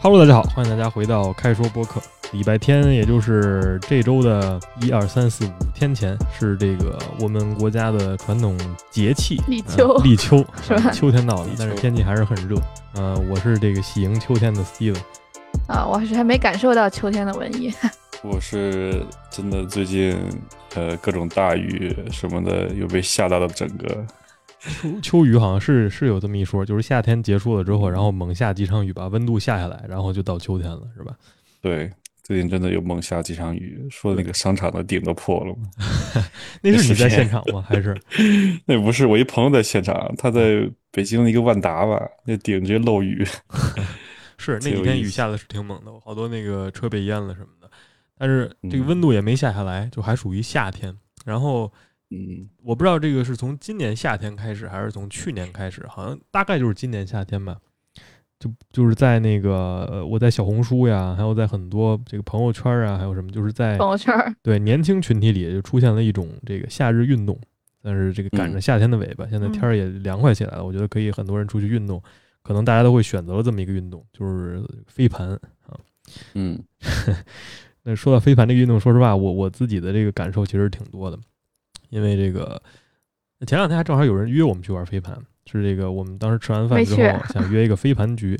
Hello，大家好，欢迎大家回到开说播客。礼拜天，也就是这周的一二三四五天前，是这个我们国家的传统节气立秋，立秋 是吧？秋天到了，但是天气还是很热。呃，我是这个喜迎秋天的 Steven。啊，我还是还没感受到秋天的文艺。我是真的最近呃各种大雨什么的，又被吓到了整个。秋秋雨好像是是有这么一说，就是夏天结束了之后，然后猛下几场雨，把温度下下来，然后就到秋天了，是吧？对，最近真的有猛下几场雨，说那个商场的顶都破了吗？那是你在现场吗？还是？那不是，我一朋友在现场，他在北京的一个万达吧，那顶直接漏雨。是那几天雨下的是挺猛的，好多那个车被淹了什么的，但是这个温度也没下下来，就还属于夏天。然后。嗯，我不知道这个是从今年夏天开始，还是从去年开始，好像大概就是今年夏天吧。就就是在那个我在小红书呀，还有在很多这个朋友圈啊，还有什么，就是在朋友圈对年轻群体里就出现了一种这个夏日运动。但是这个赶着夏天的尾巴，现在天儿也凉快起来了，我觉得可以很多人出去运动。可能大家都会选择了这么一个运动，就是飞盘啊。嗯，那说到飞盘这个运动，说实话，我我自己的这个感受其实挺多的。因为这个，前两天还正好有人约我们去玩飞盘，是这个我们当时吃完饭之后想约一个飞盘局，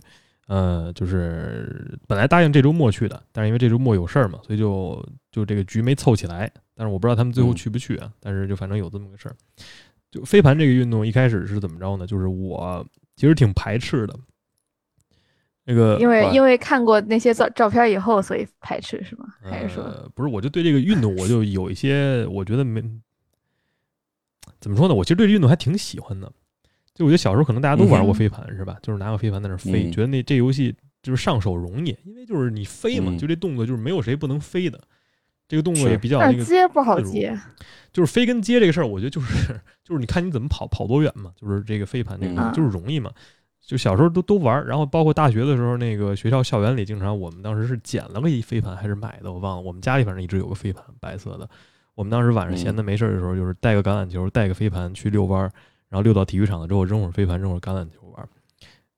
呃，就是本来答应这周末去的，但是因为这周末有事儿嘛，所以就就这个局没凑起来。但是我不知道他们最后去不去啊，但是就反正有这么个事儿。就飞盘这个运动一开始是怎么着呢？就是我其实挺排斥的，那个因为因为看过那些照照片以后，所以排斥是吗？还是说不是？我就对这个运动我就有一些我觉得没。怎么说呢？我其实对这运动还挺喜欢的。就我觉得小时候可能大家都玩过飞盘，是吧？就是拿个飞盘在那飞，觉得那这游戏就是上手容易，因为就是你飞嘛，就这动作就是没有谁不能飞的。这个动作也比较那个接不好接，就是飞跟接这个事儿，我觉得就是就是你看你怎么跑跑多远嘛，就是这个飞盘那个就是容易嘛。就小时候都都玩，然后包括大学的时候，那个学校校园里经常我们当时是捡了个一飞盘还是买的，我忘了。我们家里反正一直有个飞盘，白色的。我们当时晚上闲的没事儿的时候，就是带个橄榄球，带个飞盘去遛弯儿，然后遛到体育场了之后，扔会儿飞盘，扔会儿橄榄球玩。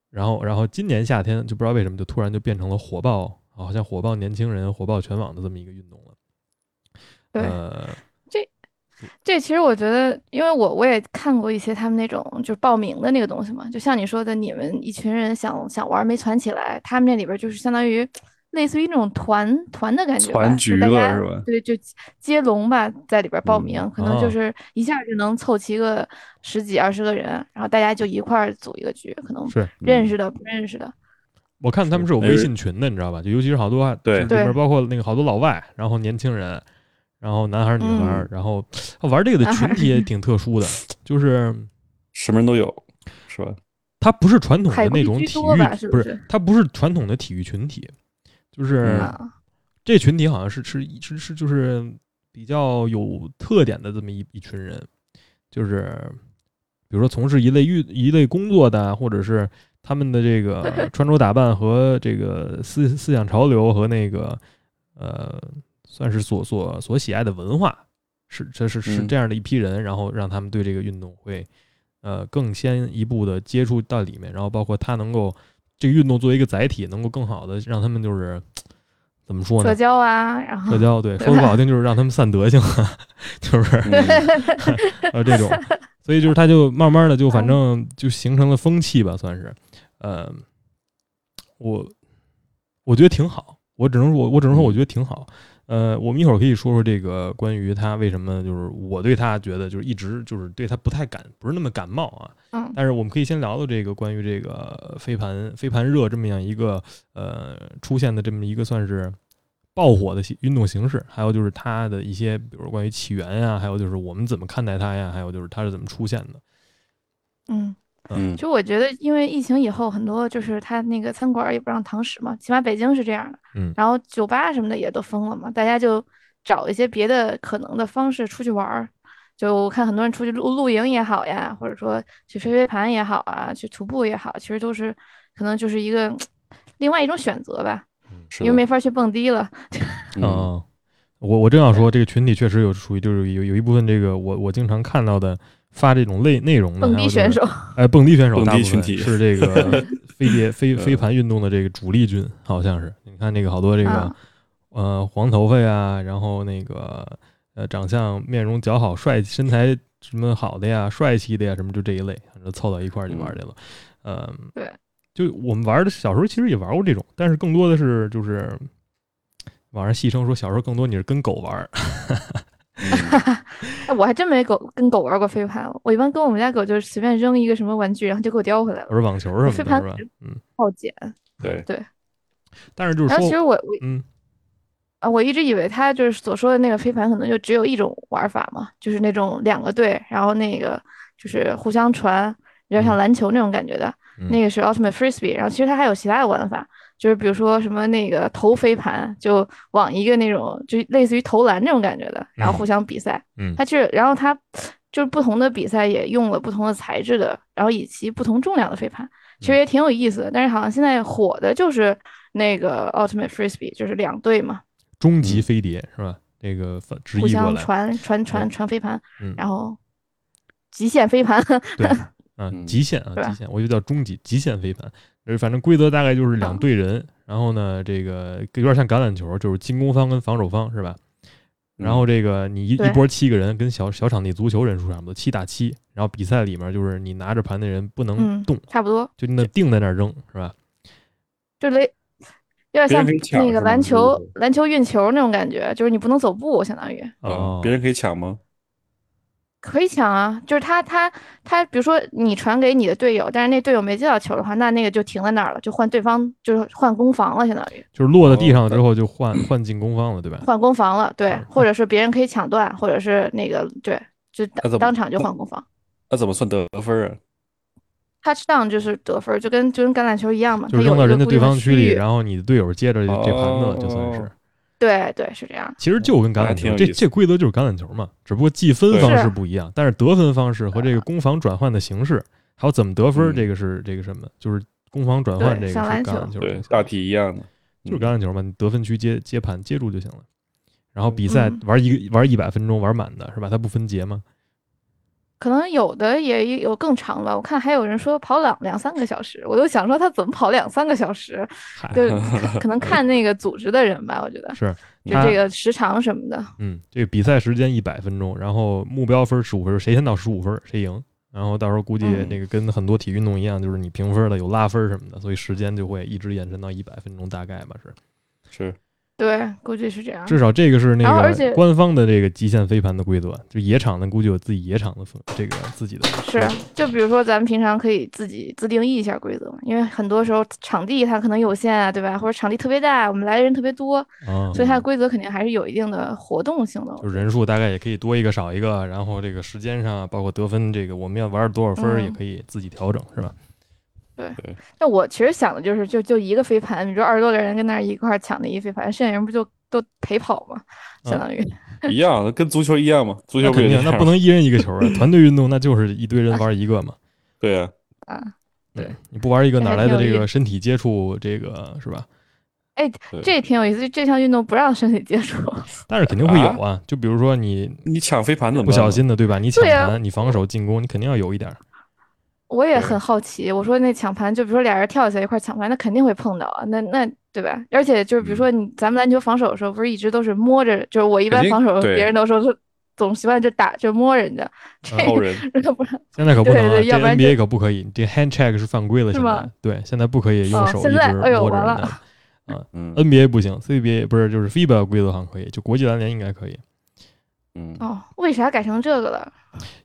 然后，然后今年夏天就不知道为什么就突然就变成了火爆，好像火爆年轻人、火爆全网的这么一个运动了。对，这这其实我觉得，因为我我也看过一些他们那种就是报名的那个东西嘛，就像你说的，你们一群人想想玩没攒起来，他们那里边就是相当于。类似于那种团团的感觉，团局了是吧？对，就接龙吧，在里边报名，可能就是一下就能凑齐个十几二十个人，然后大家就一块儿组一个局，可能是认识的不认识的。我看他们是有微信群的，你知道吧？就尤其是好多对里边包括那个好多老外，然后年轻人，然后男孩女孩，然后玩这个的群体也 挺特殊的，就是什么人都有，是吧？它不是传统的那种体育，不是它不是传统的体育群体。就是这群体好像是是是是就是比较有特点的这么一一群人，就是比如说从事一类运一类工作的，或者是他们的这个穿着打扮和这个思思想潮流和那个呃，算是所所所喜爱的文化，是这是是这样的一批人，然后让他们对这个运动会呃更先一步的接触到里面，然后包括他能够。这个运动作为一个载体，能够更好的让他们就是怎么说呢？社交啊，然后社交对，说的不好听就是让他们散德性，就是 呃这种，所以就是他就慢慢的就反正就形成了风气吧，算是，呃，我我觉得挺好，我只能说，我只能说我觉得挺好。呃，我们一会儿可以说说这个关于他为什么就是我对他觉得就是一直就是对他不太感不是那么感冒啊。嗯。但是我们可以先聊聊这个关于这个飞盘飞盘热这么样一个呃出现的这么一个算是爆火的运动形式，还有就是它的一些比如关于起源呀，还有就是我们怎么看待它呀，还有就是它是怎么出现的。嗯。嗯，就我觉得，因为疫情以后，很多就是他那个餐馆也不让堂食嘛，起码北京是这样的。嗯，然后酒吧什么的也都封了嘛，大家就找一些别的可能的方式出去玩儿。就我看很多人出去露露营也好呀，或者说去飞飞盘也好啊，去徒步也好，其实都是可能就是一个另外一种选择吧。因为没法去蹦迪了。嗯，我我正要说，这个群体确实有属于就是有有一部分这个我我经常看到的。发这种类内容的，蹦迪选手，哎，蹦迪选手，蹦迪群体是这个 飞碟飞飞盘运动的这个主力军，好像是。你看那个好多这个，呃，黄头发呀，然后那个呃，长相面容姣好、帅身材什么好的呀、帅气的呀，什么就这一类，反正凑到一块儿去玩去了。嗯，对，就我们玩的小时候其实也玩过这种，但是更多的是就是网上戏称说小时候更多你是跟狗玩。哎，我还真没狗跟狗玩过飞盘。我一般跟我们家狗就是随便扔一个什么玩具，然后就给我叼回来了。或者网球什么的，飞盘嗯，好捡。对对。但是就是说，其实我我嗯啊，我一直以为他就是所说的那个飞盘，可能就只有一种玩法嘛，就是那种两个队，然后那个就是互相传，有点像篮球那种感觉的。那个是 Ultimate Frisbee，然后其实它还有其他的玩法。就是比如说什么那个投飞盘，就往一个那种就类似于投篮那种感觉的，然后互相比赛。嗯，它就是，然后它就是不同的比赛也用了不同的材质的，然后以及不同重量的飞盘，其实也挺有意思的。但是好像现在火的就是那个 Ultimate Frisbee，就是两队嘛，终极飞碟是吧？那个直译互相传传传传飞盘，嗯，然后极限飞盘，对，嗯，极限啊，极限，我就叫终极极限飞盘。呃，反正规则大概就是两队人，然后呢，这个有点像橄榄球，就是进攻方跟防守方是吧？然后这个你一一波七个人，跟小小场地足球人数差不多，七打七。然后比赛里面就是你拿着盘的人不能动，差不多，就那定在那扔是吧？就雷有点像那个篮球篮球运球那种感觉，就是你不能走步，相当于哦，别人可以抢吗？可以抢啊，就是他他他，比如说你传给你的队友，但是那队友没接到球的话，那那个就停在那儿了，就换对方，就是换攻防了，相当于就是落在地上之后就换换进攻方了，对吧？换攻防了，对，或者是别人可以抢断，或者是那个对，就当场就换攻防。那怎么算得分啊？Touchdown 就是得分，就跟就跟橄榄球一样嘛，就扔到人家对方区里，然后你的队友接着这盘子就算是。对对是这样，其实就跟橄榄球，这这规则就是橄榄球嘛，只不过计分方式不一样，但是得分方式和这个攻防转换的形式，还有怎么得分，这个是这个什么，就是攻防转换这个是橄榄球，对，大体一样的，就是橄榄球嘛，你得分区接接盘接住就行了，然后比赛玩一个玩一百分钟玩满的是吧？它不分节吗？可能有的也有更长吧，我看还有人说跑两两三个小时，我都想说他怎么跑两三个小时，就 可能看那个组织的人吧，我觉得是就这个时长什么的。嗯，这个比赛时间一百分钟，然后目标分十五分，谁先到十五分谁赢。然后到时候估计那个跟很多体育运动一样，就是你评分的有拉分什么的，所以时间就会一直延伸到一百分钟，大概吧是。是。对，估计是这样。至少这个是那个官方的这个极限飞盘的规则，就野场的估计有自己野场的这个自己的。是，就比如说咱们平常可以自己自定义一下规则嘛，因为很多时候场地它可能有限啊，对吧？或者场地特别大，我们来的人特别多，所以它的规则肯定还是有一定的活动性的。就人数大概也可以多一个少一个，然后这个时间上包括得分这个我们要玩多少分也可以自己调整，是吧？对，那我其实想的就是，就就一个飞盘，你说二十多个人跟那儿一块抢那一飞盘，剩下人不就都陪跑吗？相当于一样，跟足球一样嘛。足球肯定，那不能一人一个 球啊，团队运动那就是一堆人玩一个嘛。对啊，啊，对，你不玩一个哪来的这个身体接触？这个是吧？哎，这也挺有意思，这项运动不让身体接触，但是肯定会有啊。就比如说你你抢飞盘怎么不小心的，对吧？你抢盘，你防守进攻，你肯定要有一点。我也很好奇，我说那抢盘，就比如说俩人跳起来一块抢盘，那肯定会碰到啊，那那对吧？而且就是比如说你咱们篮球防守的时候，不是一直都是摸着，就是我一般防守，别人都说是总习惯就打就摸人家，这个，不然现在可不能，要不然 NBA 可不可以，这 hand check 是犯规了，现在对，现在不可以用手一直摸着人家，啊，NBA 不行，CBA 不是就是 FIBA 规则好像可以，就国际篮联应该可以。嗯哦，为啥改成这个了？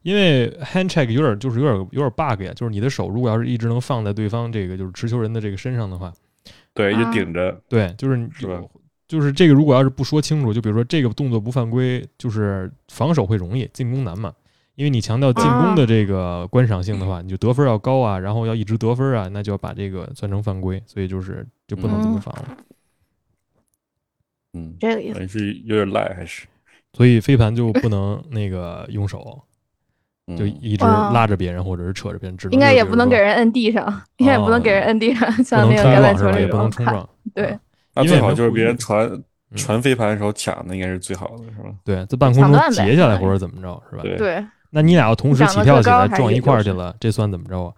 因为 hand check 有点就是有点有点 bug 呀，就是你的手如果要是一直能放在对方这个就是持球人的这个身上的话，对，就顶着，对，就是是吧？就是这个如果要是不说清楚，就比如说这个动作不犯规，就是防守会容易，进攻难嘛。因为你强调进攻的这个观赏性的话，你就得分要高啊，然后要一直得分啊，那就要把这个算成犯规，所以就是就不能这么防了。嗯，这个意思是有点赖还是？所以飞盘就不能那个用手，就一直拉着别人或者是扯着别人，应该也不能给人摁地上，应该也不能给人摁地上，像那个橄榄球也不能冲撞。对，那最好就是别人传传飞盘的时候抢的，应该是最好的，是吧？对，在半空中截下来或者怎么着，是吧？对。那你俩要同时起跳起来撞一块儿去了，这算怎么着啊？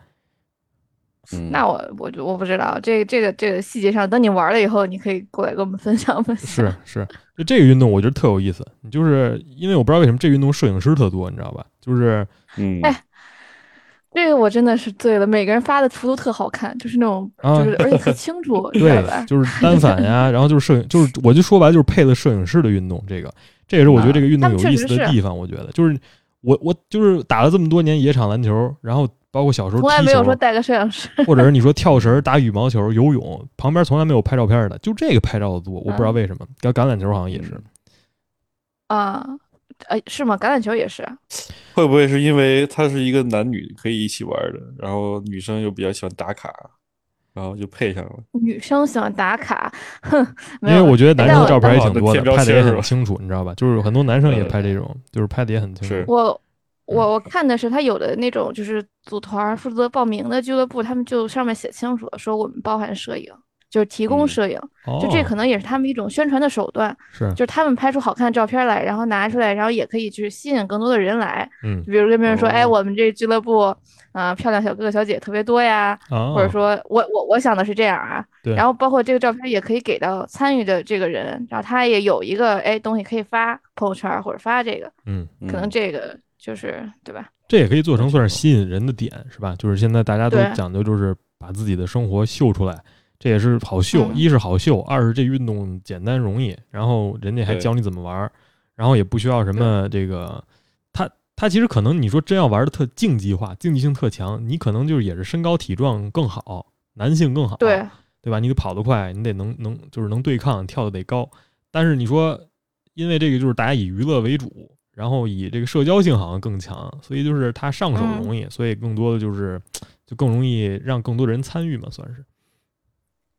嗯，那我我我不知道这个这个这个细节上，等你玩了以后，你可以过来跟我们分享分享。是是，就这个运动我觉得特有意思，就是因为我不知道为什么这个运动摄影师特多，你知道吧？就是嗯，哎这个我真的是醉了，每个人发的图都特好看，就是那种啊就是而且特 清楚，对吧，？就是单反呀，然后就是摄影，就是我就说白了就是配了摄影师的运动，这个这也是我觉得这个运动有意思的地方。我觉得就是我我就是打了这么多年野场篮球，然后包括小时候从来，没有说带个摄影师。或者是你说跳绳、打羽毛球、游泳，旁边从来没有拍照片的，就这个拍照的多，我不知道嗯为什么。橄橄榄球好像也是，啊，呃，是吗？橄榄球也是，会不会是因为它是一个男女可以一起玩的，然后女生又比较喜欢打卡，然后就配上了。女生喜欢打卡，哼，因为我觉得男生照片也挺多的，拍的也很清楚，你知道吧？就是很多男生也呃拍这种，就是拍的也很清楚。我我我看的是他有的那种就是组团儿负责报名的俱乐部，他们就上面写清楚了，说我们包含摄影，就是提供嗯。摄影，哦，就这可能也是他们一种宣传的手段，是，就是他们拍出好看的照片来，然后拿出来，然后也可以去吸引更多的人来，嗯。比如跟别人说，哎，哦。我们这俱乐部啊、漂亮小哥哥小姐特别多呀，啊，或者说我我我想的是这样啊，对。然后包括这个照片也可以给到参与的这个人，然后他也有一个哎东西可以发朋友圈儿或者发这个，嗯，可能嗯。这个就是对吧？这也可以做成算是吸引人的点，是吧？就是现在大家都讲究就是把自己的生活秀出来，这也是好秀，嗯一是好秀，二是这运动简单容易，然后人家还教你怎么玩儿，然后也不需要什么这个，他他其实可能你说真要玩的特竞技化，竞技性特强，你可能就是也是身高体壮更好，男性更好，对，对吧？你得跑得快，你得能能就是能对抗，跳得得高。但是你说，因为这个就是大家以娱乐为主，然后以这个社交性好像更强，所以就是它上手嗯。容易，所以更多的就是就更容易让更多人参与嘛，算是。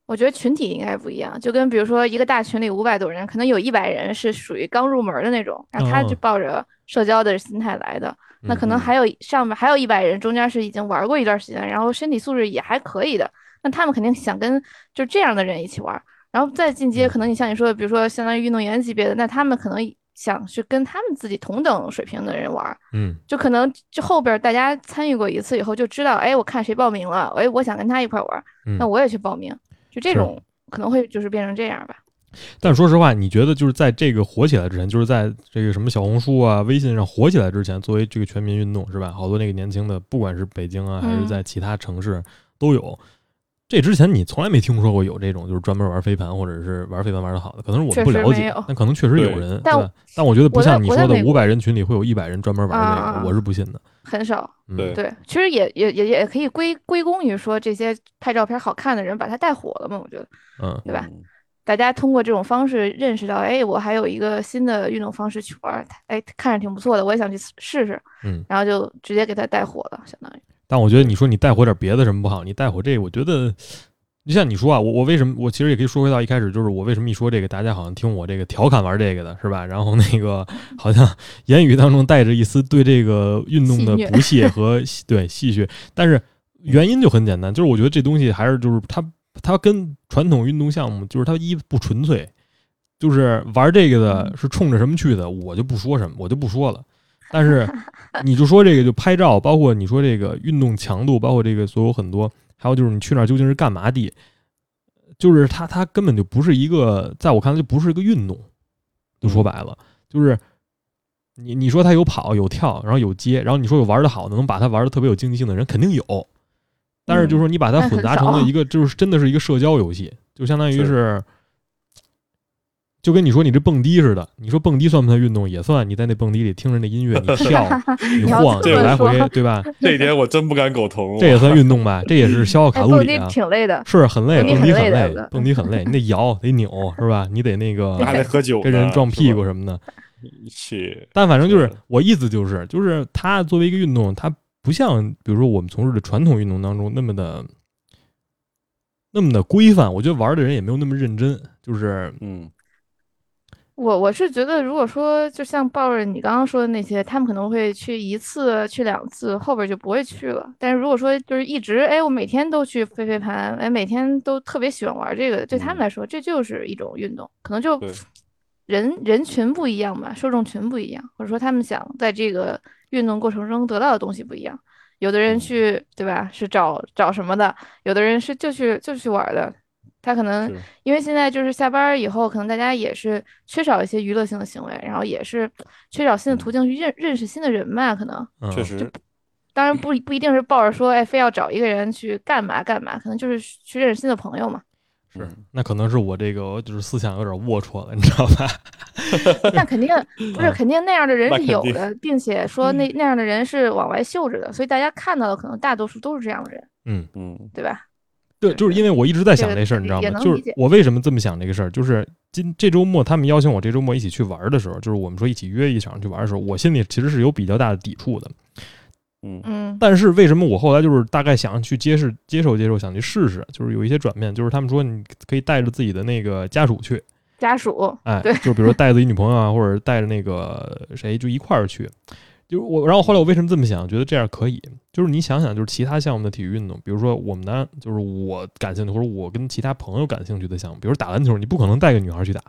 我觉得群体应该不一样，就跟比如说一个大群里五百多人，可能有一百人是属于刚入门的那种，然后他就哦抱着社交的心态来的，那可能嗯。还有上面还有一百人，中间是已经玩过一段时间，然后身体素质也还可以的，那他们肯定想跟就这样的人一起玩，然后再进阶，嗯。可能你像你说的，比如说相当于运动员级别的，那他们可能想去跟他们自己同等水平的人玩，嗯，就可能就后边大家参与过一次以后就知道，哎，我看谁报名了，哎，我想跟他一块玩，嗯那我也去报名，就这种可能会就是变成这样吧。但说实话，你觉得就是在这个火起来之前，就是在这个什么小红书啊、微信上火起来之前，作为这个全民运动是吧？好多那个年轻的，不管是北京啊，还是嗯在其他城市都有。这之前你从来没听说过有这种就是专门玩飞盘或者是玩飞盘玩的好的，可能是我们不了解但可能确实有人。但对但我觉得不像你说的五百人群里会有一百人专门玩这啊个，我是不信的。很少，嗯。对。对，其实也也也也可以归归功于说这些拍照片好看的人把它带火了嘛，我觉得嗯，对吧？嗯大家通过这种方式认识到，哎，我还有一个新的运动方式去玩，哎，看着挺不错的，我也想去试试，嗯，然后就直接给它带火了，相当于，但我觉得你说你带火点别的什么不好？你带火这个，我觉得，就像你说啊，我我为什么我其实也可以说回到一开始，就是我为什么一说这个，大家好像听我这个调侃玩这个的是吧？然后那个 好像言语当中带着一丝对这个运动的不屑和戏对戏谑，但是原因就很简单，就是我觉得这东西还是就是它它跟传统运动项目就是它一不纯粹，就是玩这个的嗯是冲着什么去的，我就不说什么，我就不说了。但是 你就说这个就拍照，包括你说这个运动强度，包括这个所有很多，还有就是你去那儿究竟是干嘛的，就是它它根本就不是一个，在我看来就不是一个运动，就说白了，就是你你说他有跑有跳，然后有接，然后你说有玩的好的，能把它玩的特别有竞技性的人肯定有，但是就是说你把它混杂成了一个，就是真的是一个社交游戏，就相当于是是。就跟你说你这蹦迪似的，你说蹦迪算不算运动？也算。你在那蹦迪里听着那音乐，你 跳，你晃，你这么来回，对吧？这一点我真不敢苟同。这也算运动吧？这也是消耗卡哎，蹦迪路里啊。挺累的，是很累，蹦迪蹦迪很很累，蹦迪很累，你得摇，得扭，是吧？你得那个还得喝酒，跟人撞屁股。什么的。切，但反正就是是我意思就是，就是它作为一个运动，它不像比如说我们从事的传统运动当中那么的那么的规范。我觉得玩的人也没有那么认真，就是嗯我我是觉得，如果说就像抱着你刚刚说的那些，他们可能会去一次、去两次，后边就不会去了。但是如果说就是一直，哎，我每天都去飞飞盘，哎，每天都特别喜欢玩这个，对他们嗯来说，这就是一种运动。可能就人人群不一样吧，受众群不一样，或者说他们想在这个运动过程中得到的东西不一样。有的人嗯去，对吧？是找找什么的？有的人是就去就去玩儿的。他可能因为现在就是下班儿以后，可能大家也是缺少一些娱乐性的行为，然后也是缺少新的途径去认认识新的人嘛。可能嗯确实，当然不 不一定是抱着说，哎，非要找一个人去干嘛干嘛，可能就是去认识新的朋友嘛。是嗯，那可能是我这个就是思想有点龌龊了，你知道吧？那肯定不是，嗯肯定那样的人是有的，并且说那那样的人是往外秀着的，所以大家看到的可能大多数都是这样的人，嗯，嗯对吧？对，就是因为我一直在想这事儿，你知道吗？就是我为什么这么想这个事儿，就是今这周末他们邀请我这周末一起去玩的时候，就是我们说一起约一场去玩的时候，我心里其实是有比较大的抵触的。嗯。嗯。但是为什么我后来就是大概想去接受接受接受，想去试试，就是有一些转变，就是他们说你可以带着自己的那个家属去，家属，哎，对。就比如说带自己女朋友啊，或者带着那个谁就一块儿去。就是我，然后后来我为什么这么想？觉得这样可以，就是你想想，就是其他项目的体育运动，比如说我们男，就是我感兴趣，或者我跟其他朋友感兴趣的项目，比如打篮球，你不可能带个女孩去打，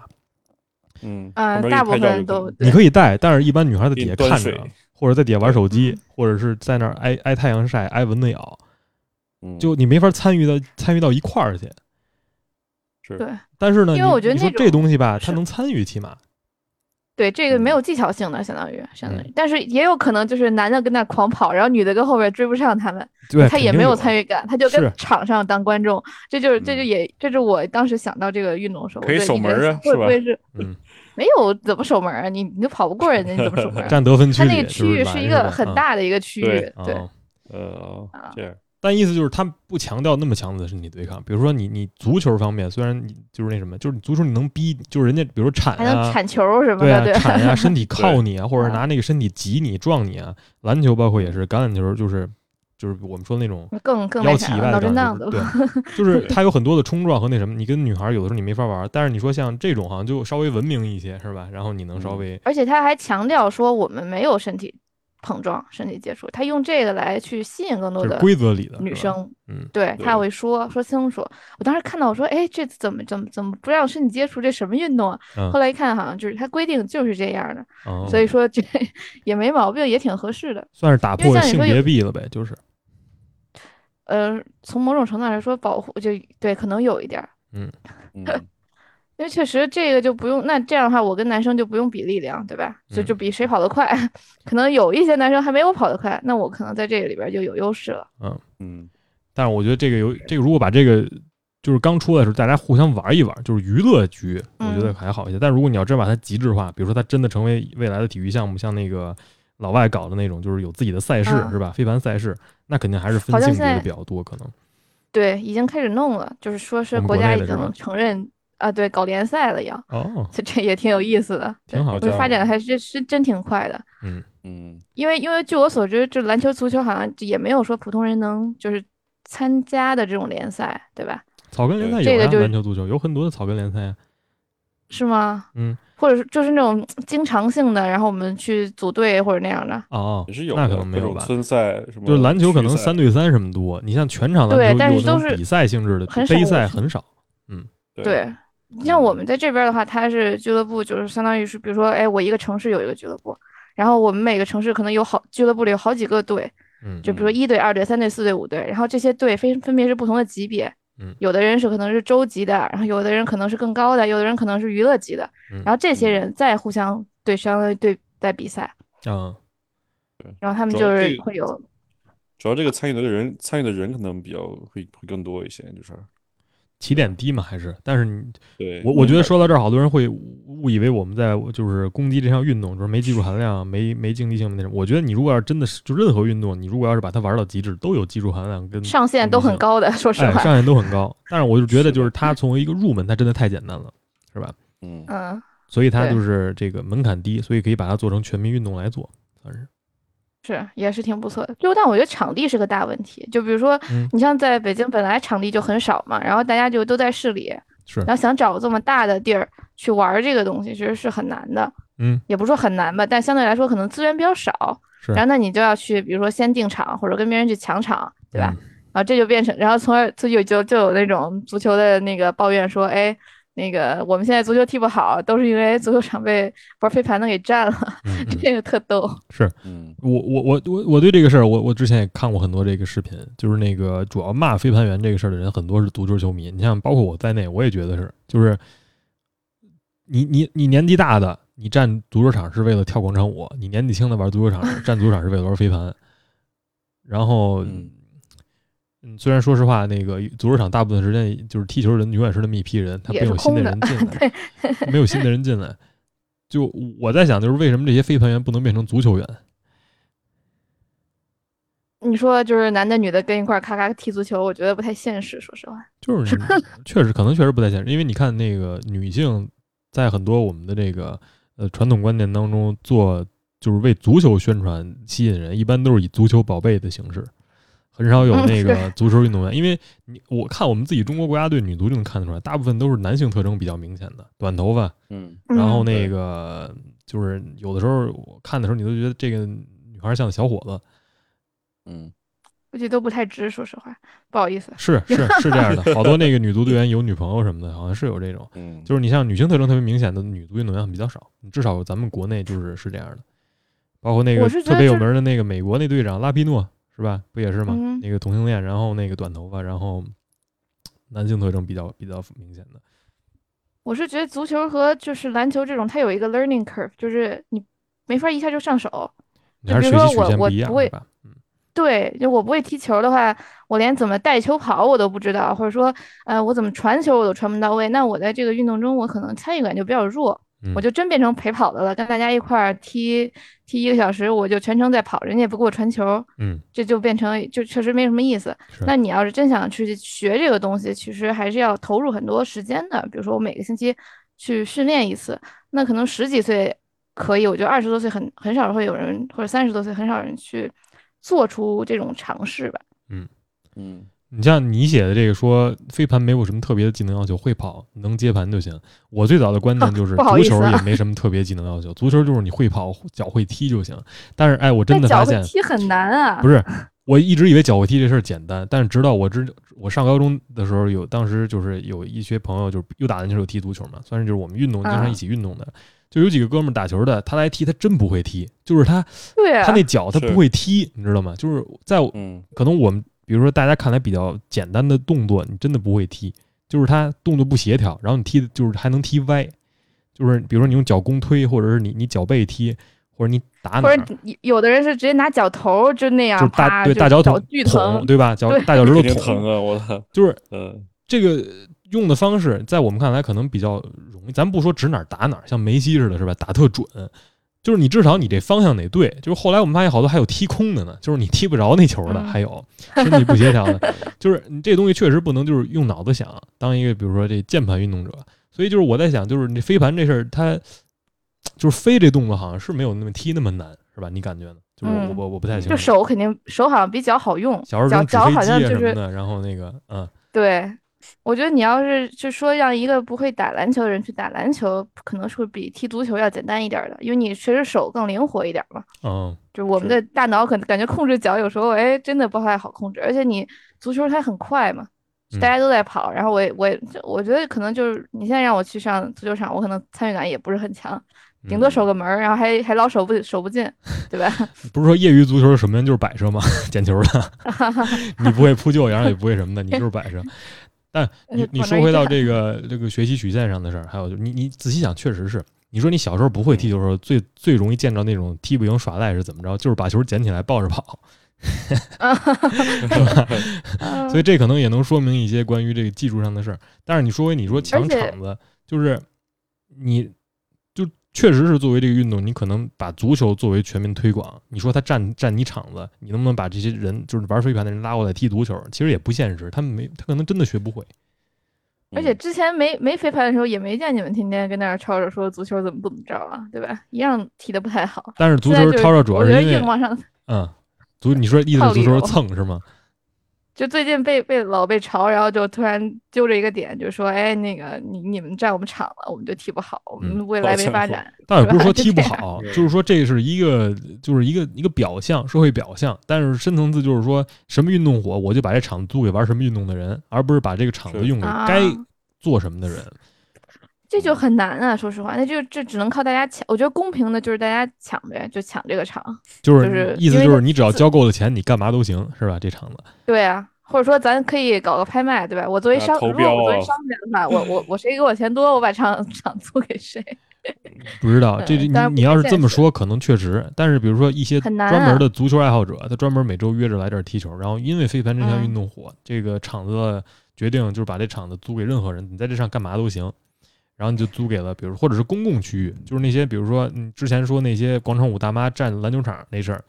嗯啊、旁边大部分都你可以带，但是一般女孩在底下看着或者在底下玩手机，或者是在那儿挨挨太阳晒、挨蚊子咬，嗯。就你没法参与到参与到一块儿去。是。对但是呢，因为我觉得那种这东西吧，它能参与，起码。对这个没嗯。有技巧性的，相当于相当于嗯，但是也有可能就是男的跟那狂跑，然后女的跟后边追不上他们，对，他也没有参与感，他就跟场上当观众，这就是这就嗯。也这是我当时想到这个运动的时候，可以守门啊是吧会不会是嗯，没有怎么守门啊？你你都跑不过人家，你怎么守门啊？占得分区他，那个区域是一个很大的一个区域，对对，哦呃啊这样但意思就是他不强调那么强的身体对抗，比如说你你足球方面，虽然你就是那什么，就是你足球你能逼，就是人家比如说铲啊，还能铲球什么的，对铲呀、身体靠你啊，或者啊拿那个身体挤你、撞你啊。篮球包括也是，橄榄球就是就是我们说那种更更脑震荡的对，就是它有很多的冲撞和那什么，你跟女孩有的时候你没法玩，但是你说像这种好像就稍微文明一些，是吧？然后你能稍嗯微而且他还强调说我们没有身体碰撞、身体接触，他用这个来去吸引更多的规则里的女，生。嗯，对，他会说说清楚。我当时看到我说，哎，这怎么怎么怎么不让身体接触？这什么运动啊？嗯后来一看，好像就是他规定就是这样的，哦所以说这也没毛病，也挺合适的。算是打破性别壁了呗，就是，呃，从某种程度上来说，保护就对，可能有一点儿，嗯 因为确实这个就不用，那这样的话，我跟男生就不用比力量，对吧？就嗯就比谁跑得快，可能有一些男生还没我跑得快，那我可能在这个里边就有优势了。嗯嗯但是我觉得这个有这个，如果把这个就是刚出来的时候，大家互相玩一玩，就是娱乐局，我觉得嗯还好一些。但如果你要真把它极致化，比如说它真的成为未来的体育项目，像那个老外搞的那种，就是有自己的赛事，嗯是吧？飞盘赛事，那肯定还是分好像性别的现在比较多，可能。对，已经开始弄了，就是说是国家已的是吧经承认啊，对，搞联赛了要，哦，这 这也挺有意思的，挺好这样我觉得发展的还是是真挺快的。嗯，嗯因为因为据我所知，这篮球、足球好像也没有说普通人能就是参加的这种联赛，对吧？草根联赛这个就是篮球、足球有很多的草根联赛啊。是吗？嗯，或者是就是那种经常性的，然后我们去组队或者那样的。哦也是，有那可能没有吧。村赛什么，就是篮球可能三对三什么多，你像全场篮对但是都是比赛性质的杯赛很少。嗯对，你像我们在这边的话，它是俱乐部，就是相当于是，比如说，哎，我一个城市有一个俱乐部，然后我们每个城市可能有好俱乐部里有好几个队，嗯，就比如说一队、二队、三队、四队、五队，然后这些队分分别是不同的级别，嗯。有的人是可能是州级的，然后有的人可能是更高的，有的人可能是娱乐级的，嗯然后这些嗯。人再互相对相当于对在比赛，嗯，然后他们就是会有主要这个参与的人参与的人可能比较会会更多一些，就是起点低嘛，还是？但是你对我我觉得说到这儿，好多人会误以为我们在就是攻击这项运动，就是没技术含量，没没竞技性那种。我觉得你如果要是真的是就任何运动，你如果要是把它玩到极致，都有技术含量跟上限都很高的，说实哎，话，上限都很高。但是我就觉得，就是它从一个入门，它真的太简单了，是吧？嗯嗯。所以它就是这个门槛低，所以可以把它做成全民运动来做，算是。是，也是挺不错的。就但我觉得场地是个大问题。就比如说嗯，你像在北京本来场地就很少嘛，然后大家就都在市里，是然后想找这么大的地儿去玩这个东西，其实是很难的。嗯，也不是说很难吧，但相对来说可能资源比较少。是然后那你就要去，比如说先定场，或者跟别人去抢场，对吧？嗯然后这就变成，然后从而就有就就有那种足球的那个抱怨说，哎，那个我们现在足球踢不好，都是因为足球场被玩飞盘的给占了，这个特逗。是嗯我我我我我对这个事儿，我我之前也看过很多这个视频，就是那个主要骂飞盘员这个事儿的人，很多是足球球迷。你像包括我在内，我也觉得是，就是你你你年纪大的，你占足球场是为了跳广场舞；你年纪轻的玩足球场，占足球场是为了玩飞盘。然后，嗯嗯，虽然说实话，那个足球场大部分时间就是踢球的人永远是那么一批人，他没有新的人进来，对，没有新的人进来。就我在想，就是为什么这些飞盘员不能变成足球员？你说就是男的女的跟一块儿咔咔踢足球，我觉得不太现实，说实话。就是你 确实可能确实不太现实，因为你看那个女性在很多我们的这个呃传统观念当中做就是为足球宣传吸引人，一般都是以足球宝贝的形式，很少有嗯那个足球运动员。因为你我看我们自己中国国家队女足就能看得出来，大部分都是男性特征比较明显的，短头发，嗯嗯然后那个就是有的时候我看的时候，你都觉得这个女孩像小伙子，嗯估计都不太直，说实话，不好意思。是是是这样的，好多那个女足队员有女朋友什么的，好像是有这种。嗯，就是你像女性特征特别明显的女足运动员比较少，至少咱们国内就是是这样的。包括那个特别有名的那个美国那队长拉皮诺是吧？不也是吗？嗯那个同性恋，然后那个短头发，然后男性特征比较比较明显的。我是觉得足球和就是篮球这种，它有一个 learning curve，就是你没法一下就上手。你还是比如说我我不会对，就我不会踢球的话，我连怎么带球跑我都不知道，或者说，呃，我怎么传球我都传不到位。那我在这个运动中，我可能参与感就比较弱，嗯我就真变成陪跑的了，跟大家一块儿踢踢一个小时，我就全程在跑，人家也不给我传球，嗯，这就变成就确实没什么意思。那你要是真想去学这个东西，其实还是要投入很多时间的。比如说我每个星期去训练一次，那可能十几岁可以，我觉得二十多岁很很少会有人，或者三十多岁很少人去做出这种尝试吧。嗯嗯你像你写的这个说飞盘没有什么特别的技能要求，会跑能接盘就行。我最早的观念就是足球也没什么特别技能要求，足球就是你会跑，脚会踢就行。但是哎，我真的发现会踢很难啊，不是，我一直以为脚会踢这事儿简单，但是直到我知我上高中的时候有，当时就是有一些朋友就是又打篮球又踢足球嘛，算是就是我们运动经常一起运动的，就有几个哥们儿打球的，他来踢他真不会踢，就是他对啊，他那脚他不会踢，你知道吗？就是在嗯可能我们比如说大家看来比较简单的动作，你真的不会踢，就是他动作不协调，然后你踢的就是还能踢歪，就是比如说你用脚弓推，或者是你你脚背踢，或者你打哪儿或者，有的人是直接拿脚头就那样就是大对大脚脚捅巨疼，，对吧？脚对大脚趾头 疼，啊！我操，就是 嗯这个用的方式，在我们看来可能比较容易。咱不说指哪儿打哪儿，像梅西似的，是吧？打特准，就是你至少你这方向得对。就是后来我们发现好多还有踢空的呢，就是你踢不着那球的，嗯还有身体不协调的，就是你这东西确实不能就是用脑子想，当一个比如说这键盘运动者。所以就是我在想，就是你飞盘这事儿，它就是飞这动作好像是没有那么踢那么难，是吧？你感觉呢？就是我嗯我我不太清楚就楚。手肯定手好像比脚好用，小时候脚脚好像就是然后那个嗯。对。我觉得你要是就说让一个不会打篮球的人去打篮球，可能是会比踢足球要简单一点儿的，因为你确实手更灵活一点儿嘛。嗯，就我们是的大脑可能感觉控制脚有时候哎真的不太好控制，而且你足球它很快嘛，嗯大家都在跑，然后我也我也就我觉得可能就是你现在让我去上足球场，我可能参与感也不是很强，顶多嗯守个门儿，然后还还老守不守不进，对吧？不是说业余足球什么人就是摆设吗？捡球的，你不会扑救，然后也不会什么的，你就是摆设。但你你说回到这 个这个学习曲线上的事儿，还有就你你仔细想，确实是。你说你小时候不会踢球的时候，最最容易见着那种踢不赢耍赖是怎么着？就是把球捡起来抱着跑，嗯 所以这可能也能说明一些关于这个技术上的事儿。但是你说回你说抢场子，就是你就确实是作为这个运动，你可能把足球作为全民推广，你说他占占你场子，你能不能把这些人就是玩飞盘的人拉过来踢足球？其实也不现实，他们没他可能真的学不会。而且之前没没飞盘的时候，也没见你们天天跟那儿吵着说足球怎么不怎么着啊，对吧？一样踢的不太好。但是足球吵吵主要是因为硬往上，嗯，足你说意思足球蹭是吗？就最近被被老被嘲，然后就突然揪着一个点，就说，哎，那个你你们占我们场了，我们就踢不好，我嗯们未来没发展。倒也不是说 踢不好，对就是说这是一个就是一个一个表象，社会表象。但是深层次就是说什么运动火，我就把这场租给玩什么运动的人，而不是把这个场子用给啊该做什么的人。这就很难啊！说实话，那就这只能靠大家抢。我觉得公平的就是大家抢呗，就抢这个场。就就是意思就是你只要交够了钱，你干嘛都行，是吧？这场子，对啊，或者说咱可以搞个拍卖，对吧？我作为啊商，如果我作为商人的话，我我 我谁给我钱多，我把场 场租给谁。不知道这你你要是这么说，可能确实。但是比如说一些专门啊的足球爱好者，他专门每周约着来这儿踢球，然后因为飞盘这项嗯运动火，这个场子决定就是把这场子租给任何人，你在这上干嘛都行。然后你就租给了，比如或者是公共区域，就是那些比如说你之前说那些广场舞大妈占篮球场那事儿，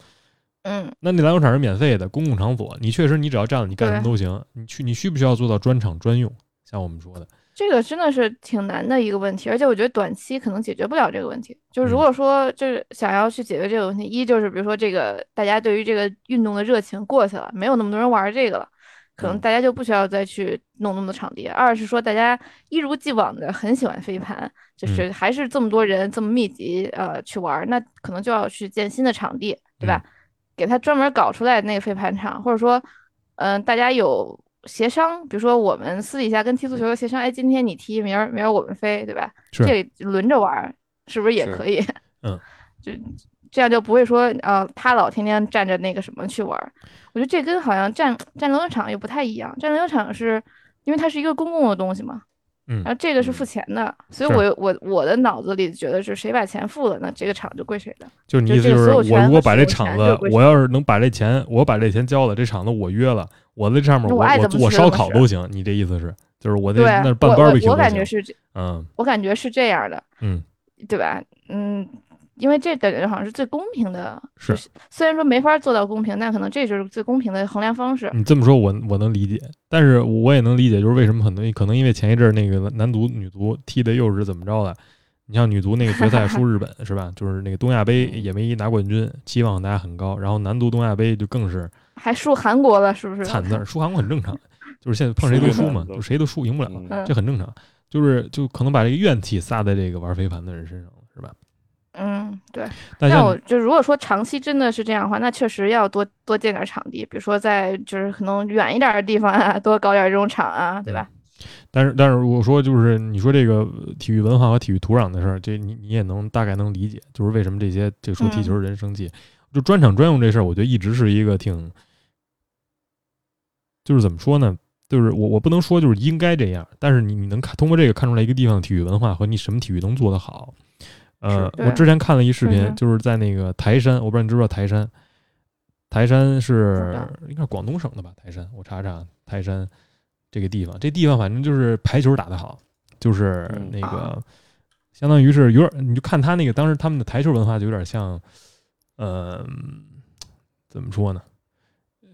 嗯，那那篮球场是免费的公共场所，你确实你只要占了，你干什么都行。你去你需不需要做到专场专用？像我们说的，这个真的是挺难的一个问题，而且我觉得短期可能解决不了这个问题。就是如嗯果说就是想要去解决这个问题，一就是比如说这个大家对于这个运动的热情过去了，没有那么多人玩这个了，可能嗯大家就不需要再去弄那么多场地。二是说大家一如既往的很喜欢飞盘，就是还是这么多人这么密集呃去玩儿，那可能就要去建新的场地，对吧？给他专门搞出来那个飞盘场，或者说，嗯、大家有协商，比如说我们私底下跟踢足球的协商，哎，今天你踢，明儿明儿我们飞，对吧？是这轮着玩儿，是不是也可以？嗯，就 这样就不会说，呃，他老天天站着那个什么去玩儿。我觉得这跟好像占占篮球场又不太一样，占篮球场是因为它是一个公共的东西嘛，嗯然后这个是嗯付钱的，所以我我我的脑子里觉得是谁把钱付了，那这个场就归谁的。就你这意思就是我如果把这场子我要是能把这钱，我把这钱交了，这场子我约了，我在这上面我我我烧烤都行。你这意思是，就是我那对，那办我 barbecue 我我感觉是这，嗯我感觉是这样的，嗯，对吧？嗯，因为这感觉好像是最公平的，是就是虽然说没法做到公平，但可能这就是最公平的衡量方式。你这么说我我能理解，但是我也能理解，就是为什么很多可能因为前一阵儿那个男足女足踢的又是怎么着的。你像女足那个决赛输日本 是吧？就是那个东亚杯也没拿冠军，期望大家很高。然后男足东亚杯就更是还输韩国了，是不是？惨字儿，输韩国很正常，就是现在碰谁都输嘛，就谁都输赢不了，这很正常。就是就可能把这个怨气撒在这个玩飞盘的人身上了，是吧？嗯，对。但像那我就如果说长期真的是这样的话，那确实要多多建点场地，比如说在就是可能远一点的地方啊，多搞点这种场啊，对吧？但是但是我说就是你说这个呃体育文化和体育土壤的事儿，这你你也能大概能理解，就是为什么这些这说踢球的人生气，就专场专用这事儿，我觉得一直是一个挺，就是怎么说呢？就是我我不能说就是应该这样，但是你你能看通过这个看出来一个地方的体育文化和你什么体育能做得好。呃，我之前看了一视频，就是在那个台山，我不知道你知不知道台山，台山是应该是广东省的吧？台山，我查查台山这个地方，这地方反正就是排球打得好，就是嗯那个啊相当于是有点，你就看他那个当时他们的台球文化就有点像，呃，怎么说呢？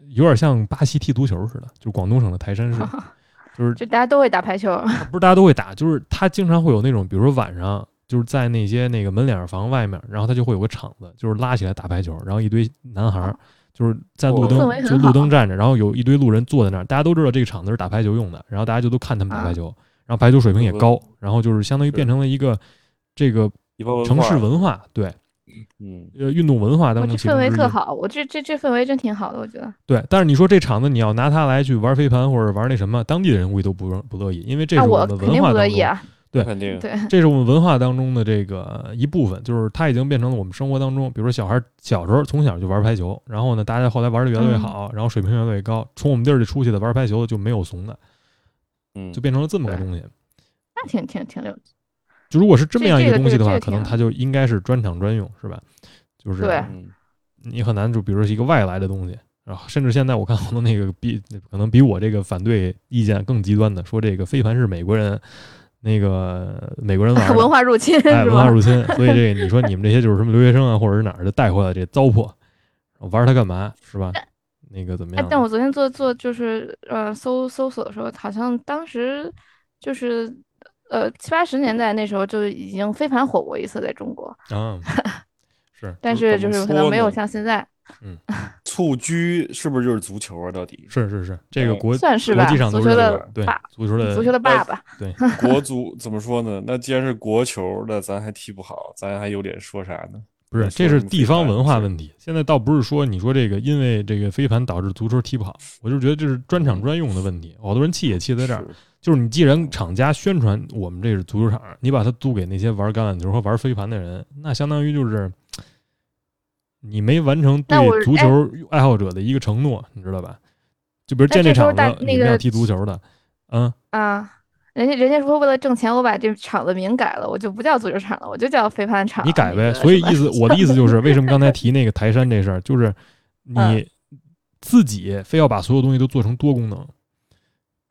有点像巴西踢足球似的，就是广东省的台山市，就是就大家都会打排球，不是大家都会打，就是他经常会有那种，比如说晚上就是在那些那个门脸房外面，然后他就会有个场子，就是拉起来打排球，然后一堆男孩儿就是在路哦灯就路灯站着，然后有一堆路人坐在那儿，大家都知道这个场子是打排球用的，然后大家就都看他们打排球，然后排球水平也高，然后就是相当于变成了一个这个城市文化，对，嗯，呃，运动文化当中氛。围特好，我这这这氛围真挺好的，我觉得。对，但是你说这场子你要拿它来去玩飞盘或者玩那什么，当地的人估计都不乐不乐意，因为这那是们的我肯定文化当中，不乐意啊，对肯定对，这是我们文化当中的这个一部分，就是它已经变成了我们生活当中，比如说小孩小时候从小就玩排球，然后呢，大家后来玩的越来越好，然后水平越来越高，从我们地儿里出去的玩排球的就没有怂的，嗯就变成了这么个东西。那挺挺挺有，就如果是这么样一个东西的话，这个这个可能它就应该是专场专用，是吧？就是对嗯你很难就比如说是一个外来的东西，然后甚至现在我看好多那个比可能比我这个反对意见更极端的，说这个飞盘是美国人那个美国人文化入侵哎，文化入侵，所以这个你说你们这些就是什么留学生啊，或者是哪儿的带回来这糟粕，玩它干嘛是吧？那个怎么样，？哎但我昨天做做就是呃搜搜索的时候，好像当时就是呃七八十年代那时候就已经飞盘火过一次在中国，啊，是但是就是可能没有像现在蹴鞠是不是就是足球啊？到底是是是，这个哎国算是吧，国际上都是这足球的个对，足球的足球的爸爸，对国足 怎么说呢？那既然是国球的，咱还踢不好，咱还有脸说啥呢？不是，这是地方文化问题。现在倒不是说你说这个因为这个飞盘导致足球踢不好，我就觉得这是专场专用的问题。好多人气也气在这儿，就是你既然厂家宣传我们这是足球场，你把它租给那些玩橄榄球和玩飞盘的人，那相当于就是你没完成对足球爱好者的一个承诺，你知道吧？就比如建这场子，你们要踢足球的，嗯啊，人家人家说为了挣钱，我把这场子名改了，我就不叫足球场了，我就叫飞盘场。你改呗，所以意思我的意思就是，为什么刚才提那个台山这事儿，就是你自己非要把所有东西都做成多功能，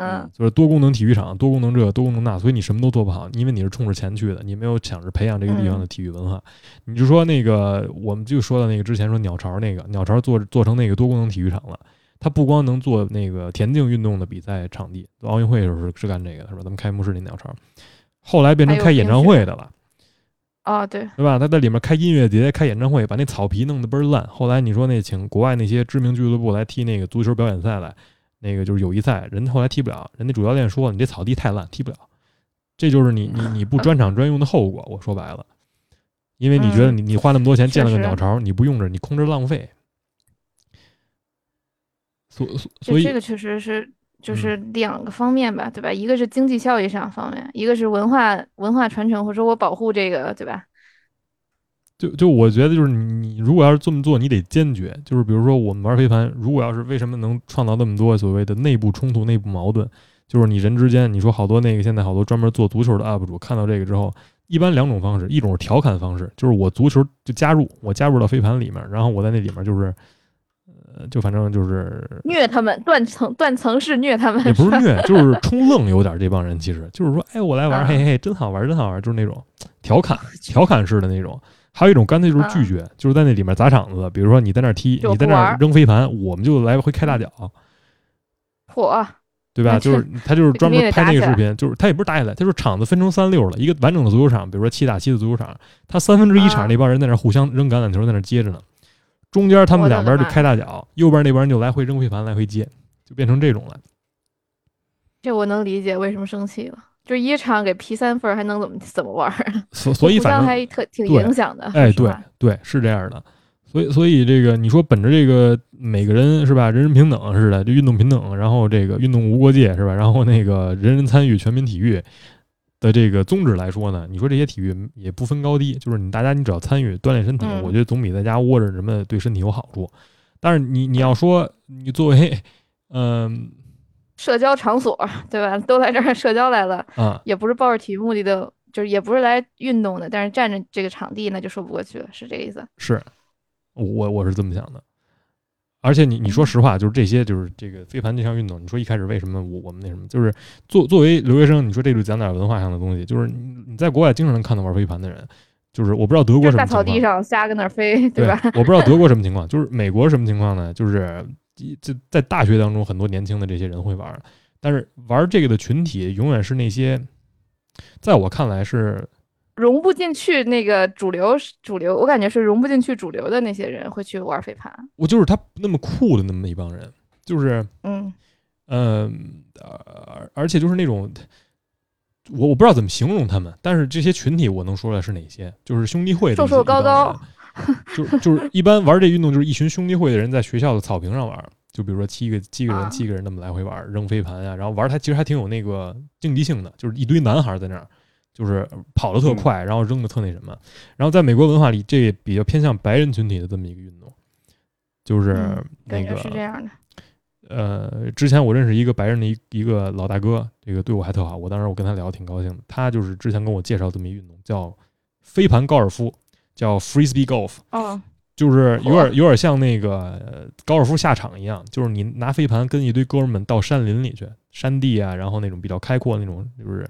嗯，就是多功能体育场，多功能这，多功能那，所以你什么都做不好，因为你是冲着钱去的，你没有想着培养这个地方的体育文化。你就说那个，我们就说到那个之前说鸟巢那个，鸟巢做做成那个多功能体育场了。它不光能做那个田径运动的比赛场地，奥运会的时候是是干这个的，是吧？咱们开幕式那鸟巢，后来变成开演唱会的了。啊，对，对吧？他在里面开音乐节、开演唱会，把那草皮弄得倍儿烂。后来你说那请国外那些知名俱乐部来踢那个足球表演赛来，那个就是友谊赛，人后来踢不了。人家主教练说：“你这草地太烂，踢不了。”这就是你你你不专场专用的后果。我说白了，因为你觉得你你花那么多钱建了个鸟巢，你不用着，你空着浪费。所所以这个确实是就是两个方面吧，对吧？一个是经济效益上方面，一个是文化文化传承，或者说我保护这个，对吧？就就我觉得就是你你如果要是这么做，你得坚决。就是比如说我们玩飞盘，如果要是为什么能创造那么多所谓的内部冲突、内部矛盾，就是你人之间，你说好多那个现在好多专门做足球的 UP 主看到这个之后，一般两种方式，一种是调侃方式，就是我足球就加入，我加入到飞盘里面，然后我在那里面就是。呃，就反正就是虐他们，断层断层式虐他们，也不是虐，就是冲愣，有点这帮人其实就是说，哎，我来玩，嘿嘿，真好玩，真好玩，就是那种调侃、调侃式的那种。还有一种干脆就是拒绝，就是在那里面砸场子，比如说你在那踢，你在那扔飞盘，我们就来回开大脚，火，对吧？就是他就是专门拍那个视频，就是他也不是打起来，他就是场子分成三六了，一个完整的足球场，比如说七打七的足球场，他三分之一场那帮人在那互相扔橄榄球，在那接着呢。中间他们两边就开大脚，右边那边就来回扔飞盘，来回接，就变成这种了。这我能理解为什么生气了，就一场给批三分，还能怎么怎么玩？所所以反正还特挺影响的。哎，对对，是这样的。所以所以这个你说本着这个每个人是吧，人人平等似的，就运动平等，然后这个运动无国界是吧？然后那个人人参与，全民体育。的这个宗旨来说呢，你说这些体育也不分高低，就是你大家你只要参与锻炼身体，我觉得总比在家窝着什么对身体有好处。但是你你要说你作为嗯社交场所 对吧，都来这儿社交来了嗯，也不是抱着体育目的的，就是也不是来运动的，但是占着这个场地那就说不过去了，是这个意思？是，我我是这么想的。而且你你说实话，就是这些就是这个飞盘这项运动，你说一开始为什么我我们那什么，就是作作为留学生，你说这就讲点文化上的东西，就是你你在国外经常能看到玩飞盘的人，就是我不知道德国什么情况，大草地上瞎跟那飞，对吧？我不知道德国什么情况，就是美国什么情况呢？就是在在大学当中，很多年轻的这些人会玩，但是玩这个的群体永远是那些，在我看来是。融不进去那个主流主流，我感觉是融不进去主流的那些人会去玩飞盘。我就是他那么酷的那么一帮人，就是嗯嗯呃，而且就是那种我我不知道怎么形容他们，但是这些群体我能说出来是哪些，就是兄弟会瘦瘦高高，就就是一般玩这运动就是一群兄弟会的人在学校的草坪上玩，就比如说七个七个人七个人那么来回玩扔飞盘呀，然后玩它其实还挺有那个竞技性的，就是一堆男孩在那儿。就是跑的特快，然后扔的特那什么，然后在美国文化里，这比较偏向白人群体的这么一个运动，就是那个是这样的。呃，之前我认识一个白人的一一个老大哥，这个对我还特好，我当时我跟他聊挺高兴的。他就是之前跟我介绍这么一运动，叫飞盘高尔夫，叫 Frisbee Golf。哦，就是有点有点像那个高尔夫下场一样，就是你拿飞盘跟一堆哥们们到山林里去，山地啊，然后那种比较开阔那种，就是。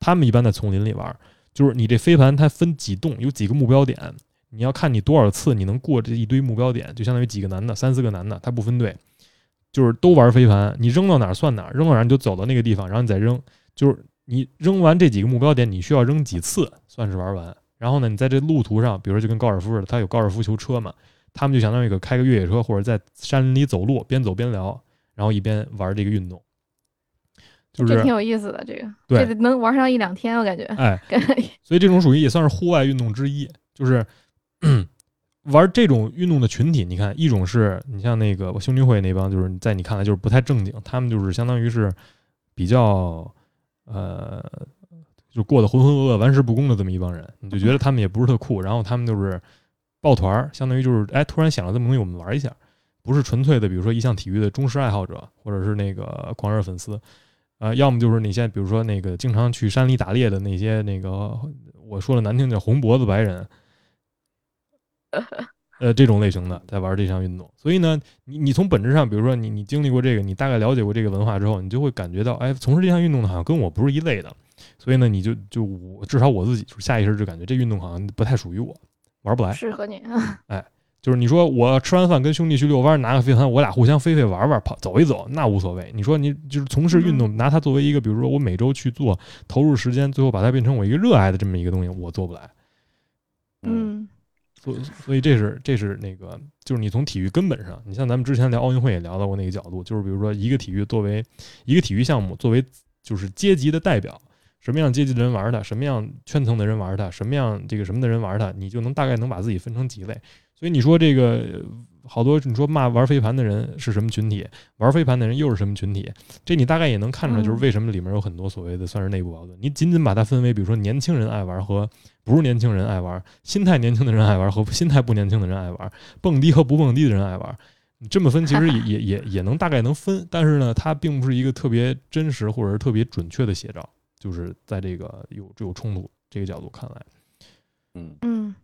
他们一般在丛林里玩，就是你这飞盘它分几洞，有几个目标点，你要看你多少次你能过这一堆目标点，就相当于几个男的，三四个男的，他不分队，就是都玩飞盘，你扔到哪儿算哪儿，扔到哪儿你就走到那个地方，然后你再扔，就是你扔完这几个目标点，你需要扔几次算是玩完。然后呢，你在这路途上，比如说就跟高尔夫似的，他有高尔夫球车嘛，他们就相当于一个开个越野车或者在山林里走路，边走边聊，然后一边玩这个运动。这挺有意思的，这个对能玩上一两天，我感觉。哎，所以这种属于也算是户外运动之一，就是 玩这种运动的群体。你看，一种是你像那个兄弟会那帮，就是在你看来就是不太正经，他们就是相当于是比较呃，就过得浑浑噩噩、玩世不恭的这么一帮人，你就觉得他们也不是特酷，然后他们就是抱团儿，相当于就是哎，突然想了这么东西，我们玩一下，不是纯粹的，比如说一项体育的忠实爱好者，或者是那个狂热粉丝，呃，要么就是那些比如说那个经常去山里打猎的那些那个，我说的难听叫红脖子白人。呃，这种类型的在玩这项运动，所以呢，你你从本质上，比如说你你经历过这个，你大概了解过这个文化之后，你就会感觉到，哎，从事这项运动的好像跟我不是一类的，所以呢，你就就我至少我自己就下意识就感觉这运动好像不太属于我，玩不来，适合你。啊哎，就是你说我吃完饭跟兄弟去遛弯，拿个飞盘，我俩互相飞飞玩玩，跑走一走，那无所谓。你说你就是从事运动，拿它作为一个，比如说我每周去做，投入时间，最后把它变成我一个热爱的这么一个东西，我做不来。嗯。所所以这是这是那个，就是你从体育根本上，你像咱们之前聊奥运会也聊到过那个角度，就是比如说一个体育作为一个体育项目，作为就是阶级的代表，什么样阶级的人玩它，什么样圈层的人玩它，什么样这个什么的人玩它，你就能大概能把自己分成几类。所以你说这个。好多你说骂玩飞盘的人是什么群体，玩飞盘的人又是什么群体？这你大概也能看出来，就是为什么里面有很多所谓的算是内部矛盾。你仅仅把它分为，比如说年轻人爱玩和不是年轻人爱玩，心态年轻的人爱玩和心态不年轻的人爱玩，蹦迪和不蹦迪的人爱玩，你 这么分其实也也也也能大概能分，但是呢，它并不是一个特别真实或者是特别准确的写照，就是在这个有有冲突这个角度看来，嗯嗯，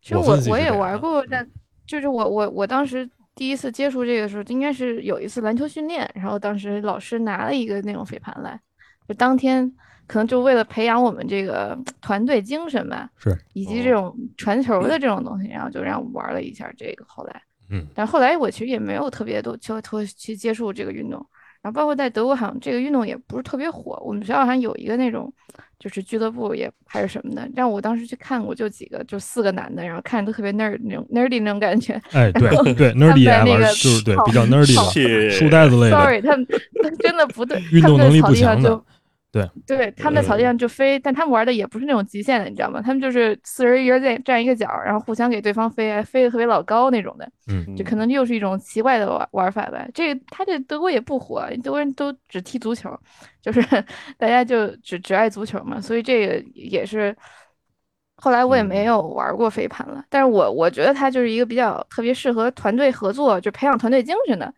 其实我我也玩过，但。就是我我我当时第一次接触这个时候，应该是有一次篮球训练，然后当时老师拿了一个那种飞盘来，就当天可能就为了培养我们这个 团队精神吧，是，以及这种传球的这种东西，然后就让我们玩了一下这个。后来，嗯，但后来我其实也没有特别多去去接触这个运动。然后包括在德国，好像这个运动也不是特别火。我们学校好像有一个那种，就是俱乐部也还是什么的。让我当时去看过，就几个，就四个男的，然后看着都特别 nerd 那种 nerdy 那种感觉。哎，对对，nerdy 在那个就是对比较 nerdy 的书呆子类的。Sorry，他们真的不对，运动能力不强的。对对，他们在草地上就飞，但他们玩的也不是那种极限的，你知道吗？他们就是四人一人在站一个角，然后互相给对方飞，飞的特别老高那种的。嗯，就可能又是一种奇怪的玩玩法吧。这个他这德国也不火，德国人都只踢足球，就是 大家就只只爱足球嘛。所以这个也是，后来我也没有玩过飞盘了。但是我我觉得它就是一个比较特别适合团队合作，就培养团队精神的。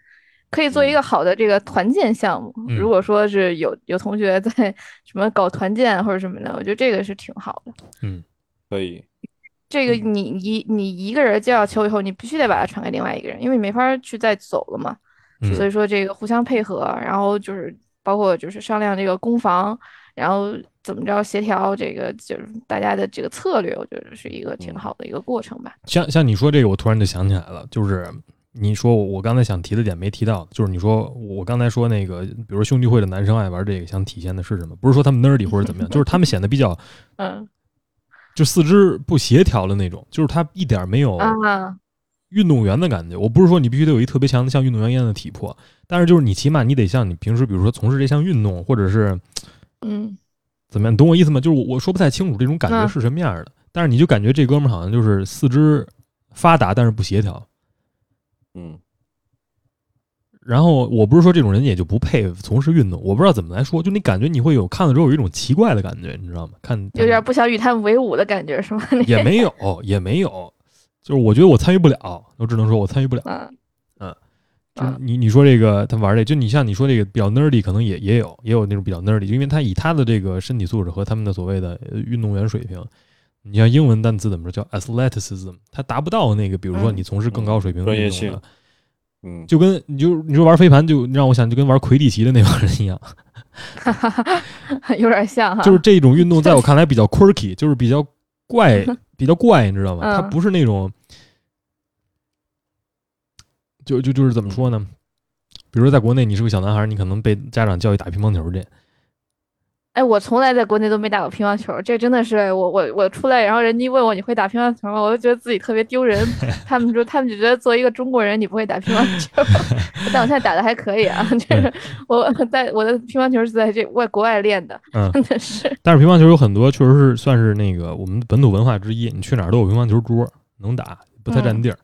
可以做一个好的这个团建项目。如果说是有有同学在什么搞团建或者什么的，我觉得这个是挺好的。嗯，可以。这个你一你一个人接到球以后，你必须得把它传给另外一个人，因为你没法去再走了嘛。所以说这个互相配合，然后就是包括就是商量这个攻防，然后怎么着协调这个就是大家的这个策略，我觉得是一个挺好的一个过程吧。像像你说这个，我突然就想起来了，就是。你说我我刚才想提的点没提到，就是你说我刚才说那个，比如兄弟会的男生爱玩这个，想体现的是什么？不是说他们 nerdy 或者怎么样，就是他们显得比较，嗯，就四肢不协调的那种，就是他一点没有运动员的感觉。我不是说你必须得有一特别强的像运动员一样的体魄，但是就是你起码你得像你平时比如说从事这项运动，或者是嗯怎么样，懂我意思吗？就是我我说不太清楚这种感觉是什么样的，但是你就感觉这哥们儿好像就是四肢发达，但是不协调。嗯，然后我不是说这种人也就不配从事运动，我不知道怎么来说，就你感觉你会有看了之后有一种奇怪的感觉，你知道吗？看有点不想与他们为伍的感觉是吗？也没有，也没有，就是我觉得我参与不了，我只能说我参与不了。嗯嗯，就你你说这个他玩这，就你像你说这个比较 nerdy，可能也也有也有那种比较 nerdy，因为他以他的这个身体素质和他们的所谓的运动员水平。你像英文单词怎么说叫 athleticism，它达不到那个，比如说你从事更高水平的运动的，嗯，就跟你就你说玩飞盘，就让我想就跟玩魁地奇的那帮人一样，有点像哈。就是这种运动在我看来比较 quirky，就是比较怪，比较怪，你知道吗？它不是那种，就就就是怎么说呢？比如说在国内，你是个小男孩，你可能被家长教育打乒乓球去。哎，我从来在国内都没打过乒乓球，这真的是我我我出来，然后人家问我你会打乒乓球吗？我就觉得自己特别丢人。他们说他们就觉得作为一个中国人你不会打乒乓球，但我现在打的还可以啊，就是我在我的乒乓球是在这外国外练的，真的是。但是乒乓球有很多确实是算是那个我们本土文化之一，你去哪儿都有乒乓球桌能打，不太占地儿。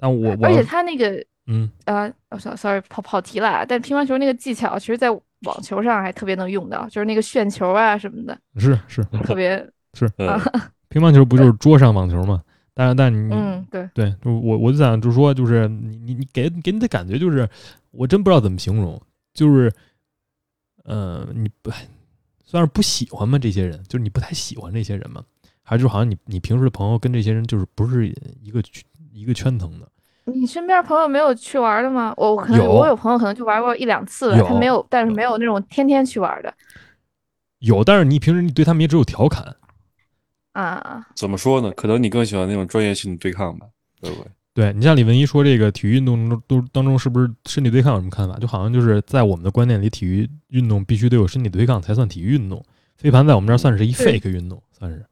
但我而且他那个嗯啊，我 sorry 跑跑题了，但乒乓球那个技巧其实在。网球上还特别能用到，就是那个旋球啊什么的，是是特别是，啊，乒乓球不就是桌上网球吗？但是但你嗯对，对，就我我就想就是说，就是你你你给给你的感觉就是，我真不知道怎么形容，就是，呃，你不算是不喜欢吗？这些人就是你不太喜欢这些人吗？还是就好像你你平时的朋友跟这些人就是不是一个圈一个圈层的？你身边朋友没有去玩的吗？我我可能有我有朋友可能就玩过一两次了，他没有，但是没有那种天天去玩的有，但是你平时你对他们也只有调侃。啊。怎么说呢？可能你更喜欢那种专业性的对抗吧，对不对？对你像李文一说这个体育运动中都当中是不是身体对抗有什么看法？就好像就是在我们的观念里，体育运动必须得有身体对抗才算体育运动。飞盘在我们这儿算是一 fake 运动，算是。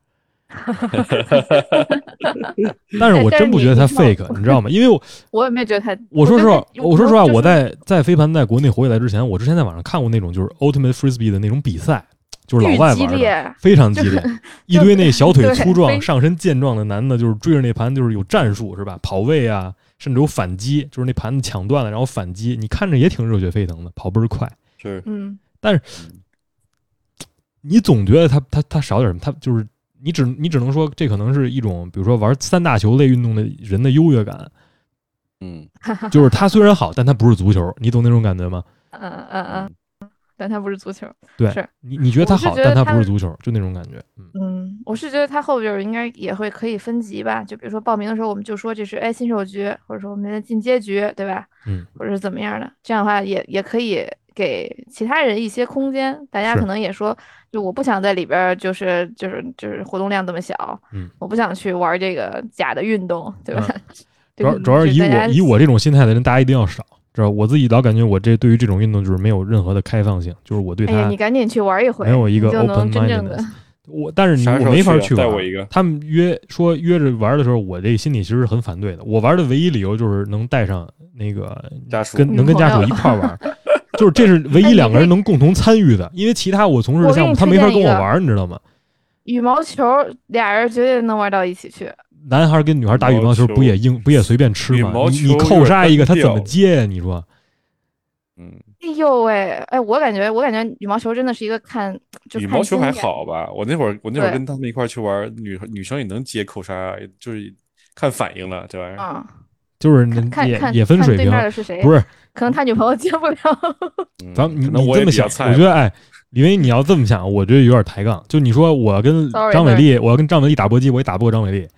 但是我但是真不觉得它你你看 fake，你知道吗？因为我 我也没觉得他，我说实话，我说实话，我在在飞盘在国内火起来之前，我之前在网上看过那种就是 Ultimate Frisbee 的那种比赛，就是老外玩的，非常激烈，一堆那小腿粗壮、上身健壮的男的，就是追着那盘，就是有战术是吧？跑位啊，甚至有反击，就是那盘子抢断了然后反击，你看着也挺热血沸腾的，跑倍儿快。是，嗯，但是你总觉得他他他少点什么，他就是你只你只能说这可能是一种，比如说玩三大球类运动的人的优越感，嗯，就是他虽然好，但他不是足球，你懂那种感觉吗？嗯嗯嗯，但他不是足球。对是你你觉得他好，但他觉得他不是足球，就那种感觉。嗯，嗯，我是觉得他后边儿应该也会可以分级吧，就比如说报名的时候，我们就说这是哎新手局，或者说我们的进阶局，对吧？嗯，或者是怎么样的，这样的话也也可以给其他人一些空间。大家可能也说，就我不想在里边儿就是就是就是活动量这么小，嗯，我不想去玩这个假的运动，对吧？主要主要是以我以我这种心态的人，大家一定要少，知道吧？我自己老感觉我这对于这种运动就是没有任何的开放性，就是我对哎呀，他你赶紧去玩一回，没有一个 open 真正的。我但是你没法去啊带玩我一个他们约说约着玩的时候，我这心里其实是很反对的。我玩的唯一理由就是能带上那个家属跟能跟家属一块儿玩，就是这是唯一两个人能共同参与的。因为其他我从事的项目，他没法跟我玩，你知道吗？羽毛球，俩人绝对能玩到一起去。男孩跟女孩打羽毛球不也硬不也随便吃吗？你你扣杀一个，他怎么接呀？你说嗯，哎呦喂，哎，我感觉我感觉羽毛球真的是一个看就看羽毛球还好吧？我那会儿我那会儿跟他们一块去玩，女女生也能接扣杀，就是看反应了，这玩意儿。啊，就是也看看也分水平，是，不是？可能他女朋友接不了。嗯 咱们你这么想，我觉得哎，因为你要这么想，我觉得有点抬杠。就你说我要跟张伟丽，我要跟张伟丽打搏击，我也打不过张伟丽，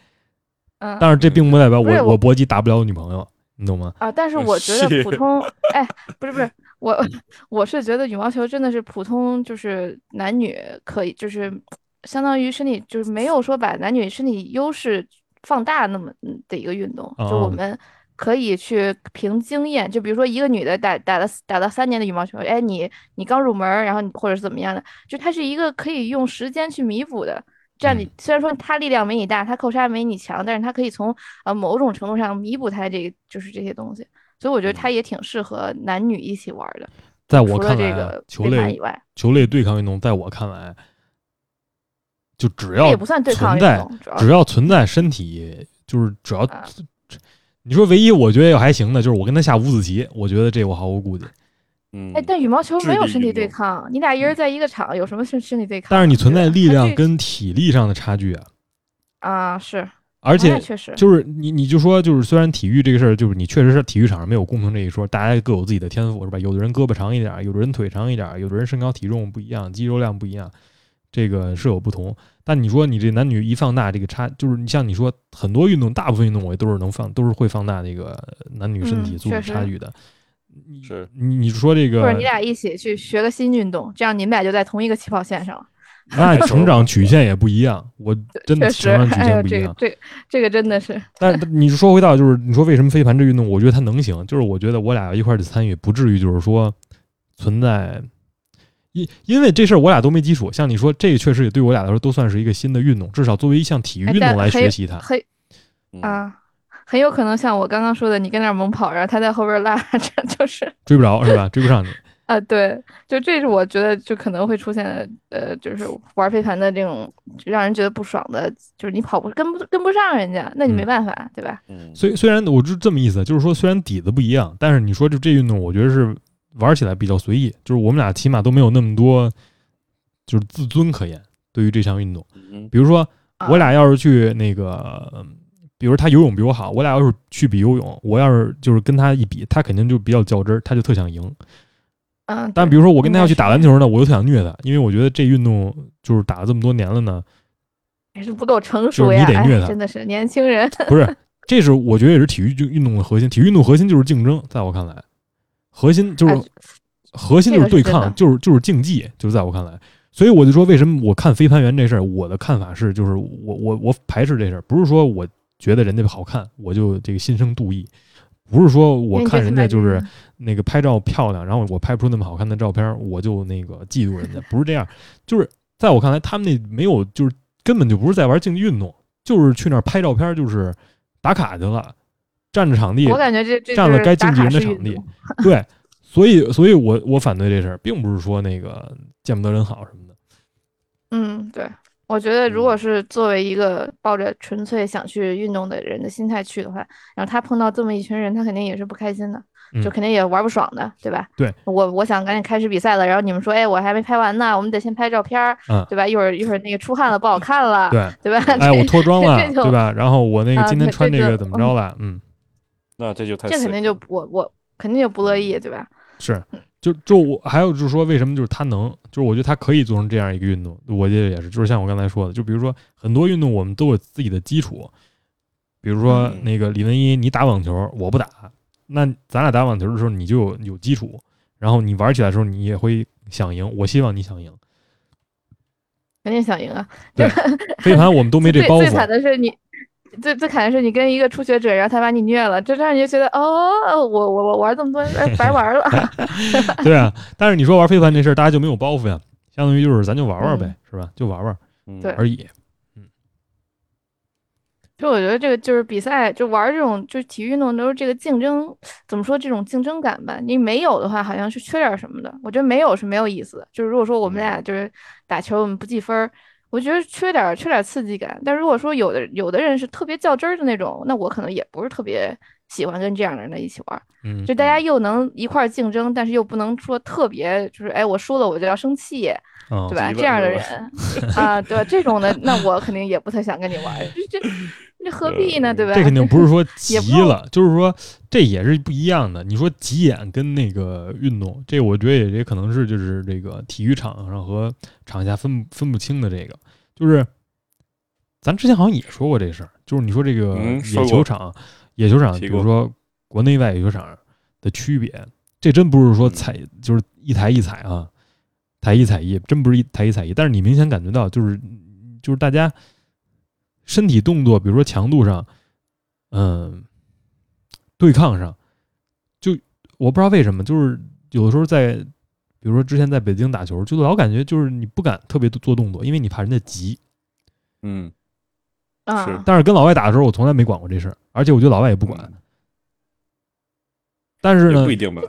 嗯，但是这并不代表我我我搏击打不了我女朋友，你懂吗？啊，但是我觉得普通，哎，不是不是，我 我是觉得羽毛球真的是普通，就是男女可以，就是相当于身体，就是没有说把男女身体优势放大那么嗯的一个运动，就我哦们可以去凭经验，就比如说一个女的打打了打了三年的羽毛球，哎，你你刚入门儿，然后你或者是怎么样的，就它是一个可以用时间去弥补的。这样你嗯虽然说他力量没你大，他扣杀没你强，但是他可以从呃某种程度上弥补他这个就是这些东西，所以我觉得他也挺适合男女一起玩的。在我看来啊这个，球类以外，球类对抗运动，在我看来，就只要也不算对抗存在，运动，只要存在身体，就是只要啊你说唯一我觉得还行的，就是我跟他下五子棋，我觉得这我毫无顾忌。嗯，哎，但羽毛球没有身体对抗，你俩一人在一个场，有什么身身体对抗？但是你存在力量跟体力上的差距啊，啊是，而且确实就是你你就说就是虽然体育这个事儿，就是你确实是体育场上没有公平这一说，大家各有自己的天赋是吧？有的人胳膊长一点儿，有的人腿长一点儿，有的人身高体重不一样，肌肉量不一样，这个是有不同。但你说你这男女一放大这个差，就是你像你说很多运动，大部分运动我都是能放，都是会放大这个男女身体素质差距的。你是你你说这个或者你俩一起去学个新运动，这样你们俩就在同一个起跑线上了。那成长曲线也不一样，我真的成长曲线不一样。这个这这个真的是，但是你说回到就是你说为什么飞盘这运动，我觉得它能行，就是我觉得我俩一块儿去参与，不至于就是说存在，因因为这事儿我俩都没基础。像你说这个确实也对我俩来说都算是一个新的运动，至少作为一项体育哎运动来学习它。很嗯啊，很有可能像我刚刚说的，你跟那儿猛跑，然后他在后边拉 着，就是追不着是吧？追不上你。啊，对，就这是我觉得就可能会出现的，呃，就是玩飞盘的这种让人觉得不爽的，就是你跑不跟不跟不上人家，那你没嗯办法，对吧？嗯，虽虽然我就这么意思，就是说虽然底子不一样，但是你说就这运动，我觉得是玩起来比较随意，就是我们俩起码都没有那么多就是自尊可言。对于这项运动，比如说我俩要是去那个，比如他游泳比我好，我俩要是去比游泳，我要是就是跟他一比，他肯定就比较较真儿，他就特想赢。嗯，但比如说我跟他要去打篮球呢，我就特想虐他，因为我觉得这运动就是打了这么多年了呢，还是不够成熟呀，你得虐他，真的是年轻人。不是，这是我觉得也是体育运运动的核心，体育运动核心就是竞争，在我看来，核心就是核心就是对抗，就是就是竞技，就是在我看来。所以我就说，为什么我看飞盘员这事儿，我的看法是，就是我我我排斥这事儿，不是说我觉得人家好看，我就这个心生妒意，不是说我看人家就是那个拍照漂亮，然后我拍不出那么好看的照片，我就那个嫉妒人家，不是这样，就是在我看来，他们那没有，就是根本就不是在玩竞技运动，就是去那儿拍照片，就是打卡去了，占着场地，我感觉这这占了该竞技人的场地，对，所以所以我我反对这事儿，并不是说那个见不得人好什么的。嗯，对，我觉得如果是作为一个抱着纯粹想去运动的人的心态去的话，然后他碰到这么一群人，他肯定也是不开心的，就肯定也玩不爽的，对吧？对，我我想赶紧开始比赛了，然后你们说，哎，我还没拍完呢，我们得先拍照片，对吧？一会儿一会儿那个出汗了不好看了，对对吧？哎，我脱妆了，对吧？然后我那个今天穿这个怎么着了？嗯，那这就太这肯定就我我肯定就不乐意，对吧？是。就就我还有就是说，为什么就是他能，就是我觉得他可以做成这样一个运动，我觉得也是，就是像我刚才说的，就比如说很多运动我们都有自己的基础，比如说那个李文一，你打网球，我不打，那咱俩打网球的时候你就有有基础，然后你玩起来的时候你也会想赢，我希望你想赢，肯定想赢啊！对，飞盘我们都没这包袱。最惨的是你。最最惨的是你跟一个初学者，然后他把你虐了，这让你就觉得哦，我我我玩这么多白玩了。对啊，但是你说玩飞盘这事儿，大家就没有包袱呀，相当于就是咱就玩玩呗，是吧？就玩玩，对而已。嗯，就我觉得这个就是比赛，就玩这种就是体育运动都是这个竞争，怎么说这种竞争感吧？你没有的话，好像是缺点什么的。我觉得没有是没有意思的。就是如果说我们俩就是打球，我们不计分。我觉得缺点缺点刺激感，但如果说有的有的人是特别较真儿的那种，那我可能也不是特别喜欢跟这样的人一起玩。嗯，就大家又能一块儿竞争，但是又不能说特别就是哎，我输了我就要生气，对吧？这样的人 啊，对这种的，那我肯定也不太想跟你玩。这这这何必呢？对吧？这肯定不是说 急了，就是说这也是不一样的。你说急眼跟那个运动，这我觉得也也可能是就是这个体育场上和场下分分不清的这个，就是咱之前好像也说过这事儿，就是你说这个野球场，野球场，比如说国内外野球场的区别，这真不是说踩就是一台一踩啊，台一踩一，真不是一台一踩一，但是你明显感觉到就是就是大家。身体动作，比如说强度上，嗯，对抗上，就我不知道为什么，就是有的时候在，比如说之前在北京打球，就老感觉就是你不敢特别做动作，因为你怕人家急。嗯，是。但是跟老外打的时候，我从来没管过这事儿，而且我觉得老外也不管。但是呢，不一定吧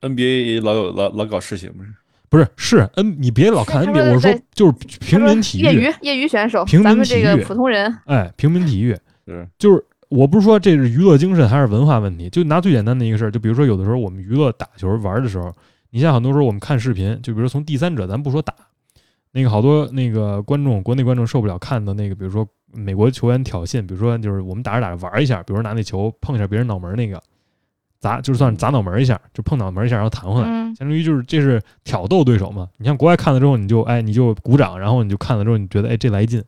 ？NBA 老有老老搞事情不是？不是是 N，你别老看 NBA，我说就是平民体育，业余业余选手，平民体育，普通人，哎，平民体育，是就是我不是说这是娱乐精神还是文化问题，就拿最简单的一个事儿，就比如说有的时候我们娱乐打球玩的时候，你像很多时候我们看视频，就比如从第三者，咱不说打，那个好多那个观众，国内观众受不了看的那个，比如说美国球员挑衅，比如说就是我们打着打着玩一下，比如说拿那球碰一下别人脑门那个。砸就算砸脑门一下，就碰脑门一下，然后弹回来，相当于就是这是挑逗对手嘛。你像国外看了之后，你就哎你就鼓掌，然后你就看了之后，你觉得哎这来劲。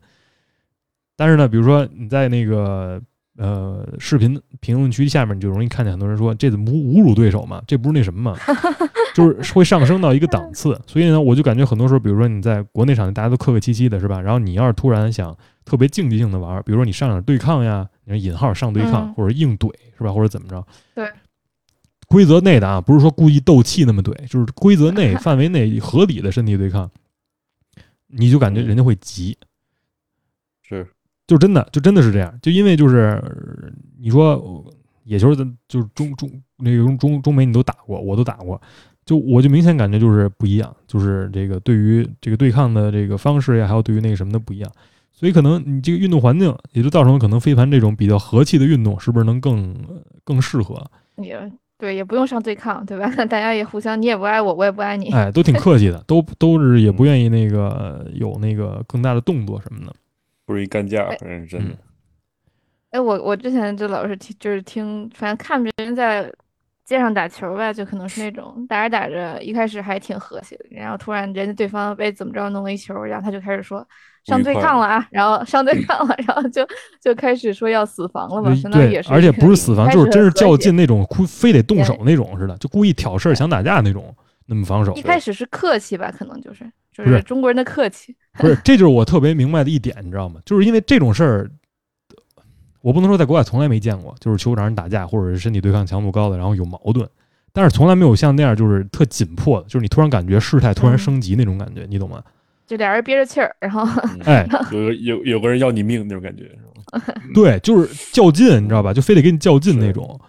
但是呢，比如说你在那个呃视频评论区下面，你就容易看见很多人说这怎么侮侮辱对手嘛？这不是那什么嘛？就是会上升到一个档次。所以呢，我就感觉很多时候，比如说你在国内场大家都客客气气的，是吧？然后你要是突然想特别竞技性的玩，比如说你上点对抗呀，你说引号上对抗或者硬怼是吧？或者怎么着？对。规则内的啊，不是说故意斗气那么怼，就是规则内范围内合理的身体对抗，你就感觉人家会急，是，就真的就真的是这样，就因为就是你说野球的，就是中中那个中中美你都打过，我都打过，就我就明显感觉就是不一样，就是这个对于这个对抗的这个方式呀，还有对于那个什么的不一样，所以可能你这个运动环境也就造成了可能飞盘这种比较和气的运动是不是能更更适合？也。对，也不用上对抗，对吧？大家也互相，你也不爱我，我也不爱你。哎，都挺客气的，都 都是也不愿意那个有那个更大的动作什么的，不是一干架，反正真的。哎，我我之前就老是听，就是听，反正看别人在街上打球吧，就可能是那种打着打着，一开始还挺和谐的，然后突然人家对方被怎么着弄了一球，然后他就开始说。上对抗了啊，然后上对抗了，然后就就开始说要死防了嘛，相当于也是，而且不是死防，就是真是较劲那种，故非得动手那种似的，就故意挑事儿想打架那种，那么防守。一开始是客气吧，可能就是就是中国人的客气。不是，这就是我特别明白的一点，你知道吗？就是因为这种事儿，我不能说在国外从来没见过，就是球场上打架或者是身体对抗强度高的，然后有矛盾，但是从来没有像那样就是特紧迫的，就是你突然感觉事态突然升级那种感觉，你懂吗？就俩人憋着气儿，然后哎，有有有个人要你命那种感觉，是吧？对，就是较劲，你知道吧？就非得跟你较劲那种。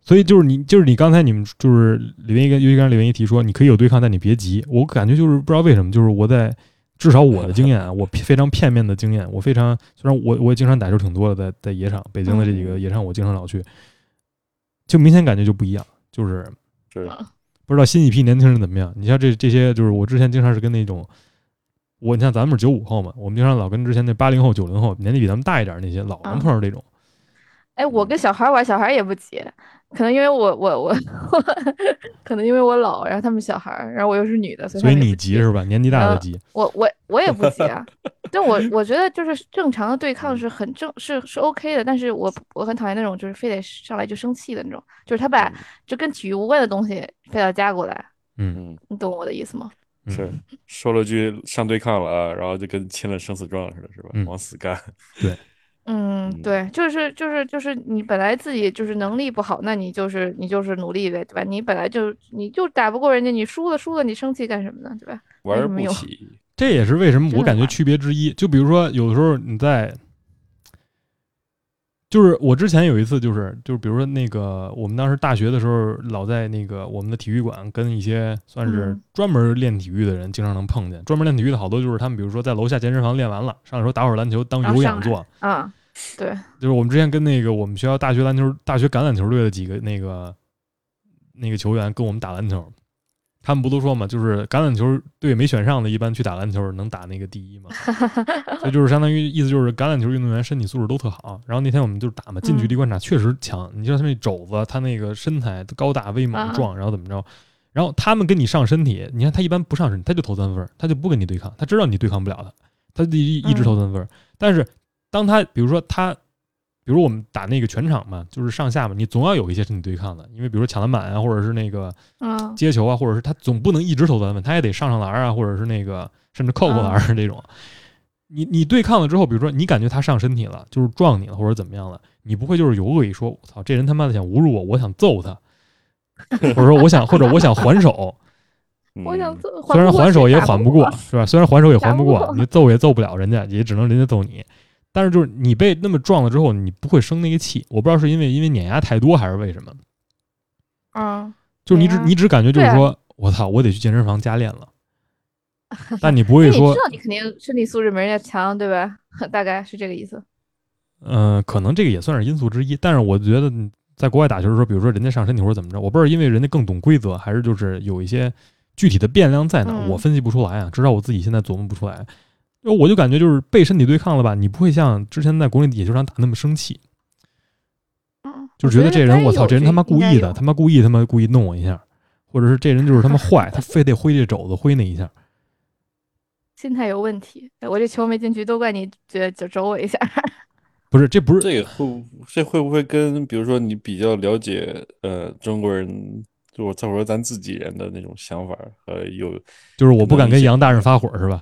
所以就是你，就是你刚才你们就是李文一跟尤其刚才李文一提说，你可以有对抗，但你别急。我感觉就是不知道为什么，就是我在至少我的经验啊，我非常片面的经验，我非常虽然我我也经常打球挺多的，在在野场，北京的这几个野场我经常老去，就明显感觉就不一样，就是是不知道新一批年轻人怎么样。你像这这些，就是我之前经常是跟那种。我你像咱们是九五后嘛，我们经常老跟之前那八零后、九零后年纪比咱们大一点那些老能碰上这种。哎，我跟小孩玩，小孩也不急，可能因为我我我，可能因为我老，然后他们小孩儿，然后我又是女的，所以你急是吧？年纪大的急。我我我也不急啊，但我我觉得就是正常的对抗是很正，是是 OK 的。但是我我很讨厌那种就是非得上来就生气的那种，就是他把就跟体育无关的东西非要加过来。嗯嗯，你懂我的意思吗？是说了句上对抗了啊，然后就跟签了生死状似的，是吧？往死干。对，嗯，对，就是就是就是你本来自己就是能力不好，那你就是你就是努力呗，对吧？你本来就你就打不过人家，你输了输了，你生气干什么呢？对吧？玩不起。这也是为什么我感觉区别之一。就比如说，有的时候你在。就是我之前有一次，就是就是比如说那个，我们当时大学的时候，老在那个我们的体育馆跟一些算是专门练体育的人经常能碰见。专门练体育的好多就是他们，比如说在楼下健身房练完了，上来说打会儿篮球当有氧做。啊，对，就是我们之前跟那个我们学校大学篮球、大学橄榄球队的几个那个那个球员跟我们打篮球。他们不都说嘛，就是橄榄球队没选上的，一般去打篮球能打那个第一嘛。所以就是相当于意思就是橄榄球运动员身体素质都特好。然后那天我们就打嘛，近距离观察确实强。你知道他那肘子，他那个身材高大威猛壮，然后怎么着？然后他们跟你上身体，你看他一般不上身体，他就投三分，他就不跟你对抗，他知道你对抗不了他，他一一直投三分。但是当他比如说他。比如我们打那个全场嘛，就是上下嘛，你总要有一些身体对抗的，因为比如说抢篮板啊，或者是那个接球啊，或者是他总不能一直投三分，他也得上上篮啊，或者是那个甚至扣扣篮这种。你你对抗了之后，比如说你感觉他上身体了，就是撞你了或者怎么样了，你不会就是有恶意说，我操，这人他妈的想侮辱我，我想揍他，或者说我想或者我想还手，我想揍，虽然还手也还不过，是吧？虽然还手也还不过，你揍也揍不了人家，也只能人家揍你。但是就是你被那么撞了之后，你不会生那个气。我不知道是因为因为碾压太多还是为什么。啊，就是你只你只感觉就是说，我操，我得去健身房加练了。但你不会说，你知道你肯定身体素质没人家强，对吧？大概是这个意思。嗯，可能这个也算是因素之一。但是我觉得在国外打球的时候，比如说人家上身体或者怎么着，我不知道因为人家更懂规则，还是就是有一些具体的变量在哪，我分析不出来啊。至少我自己现在琢磨不出来。我就感觉就是被身体对抗了吧，你不会像之前在国内野球场打那么生气，就觉得这人我操，这人他妈故意的，他妈故意他妈故意弄我一下，或者是这人就是他妈 坏，他非得挥这肘子挥那一下，心态有问题。我这球没进去，都怪你，就就肘我一下。不是，这不是这个会这会不会跟比如说你比较了解呃中国人？就我再说咱自己人的那种想法，呃，有，就是我不敢跟杨大人发火，是吧？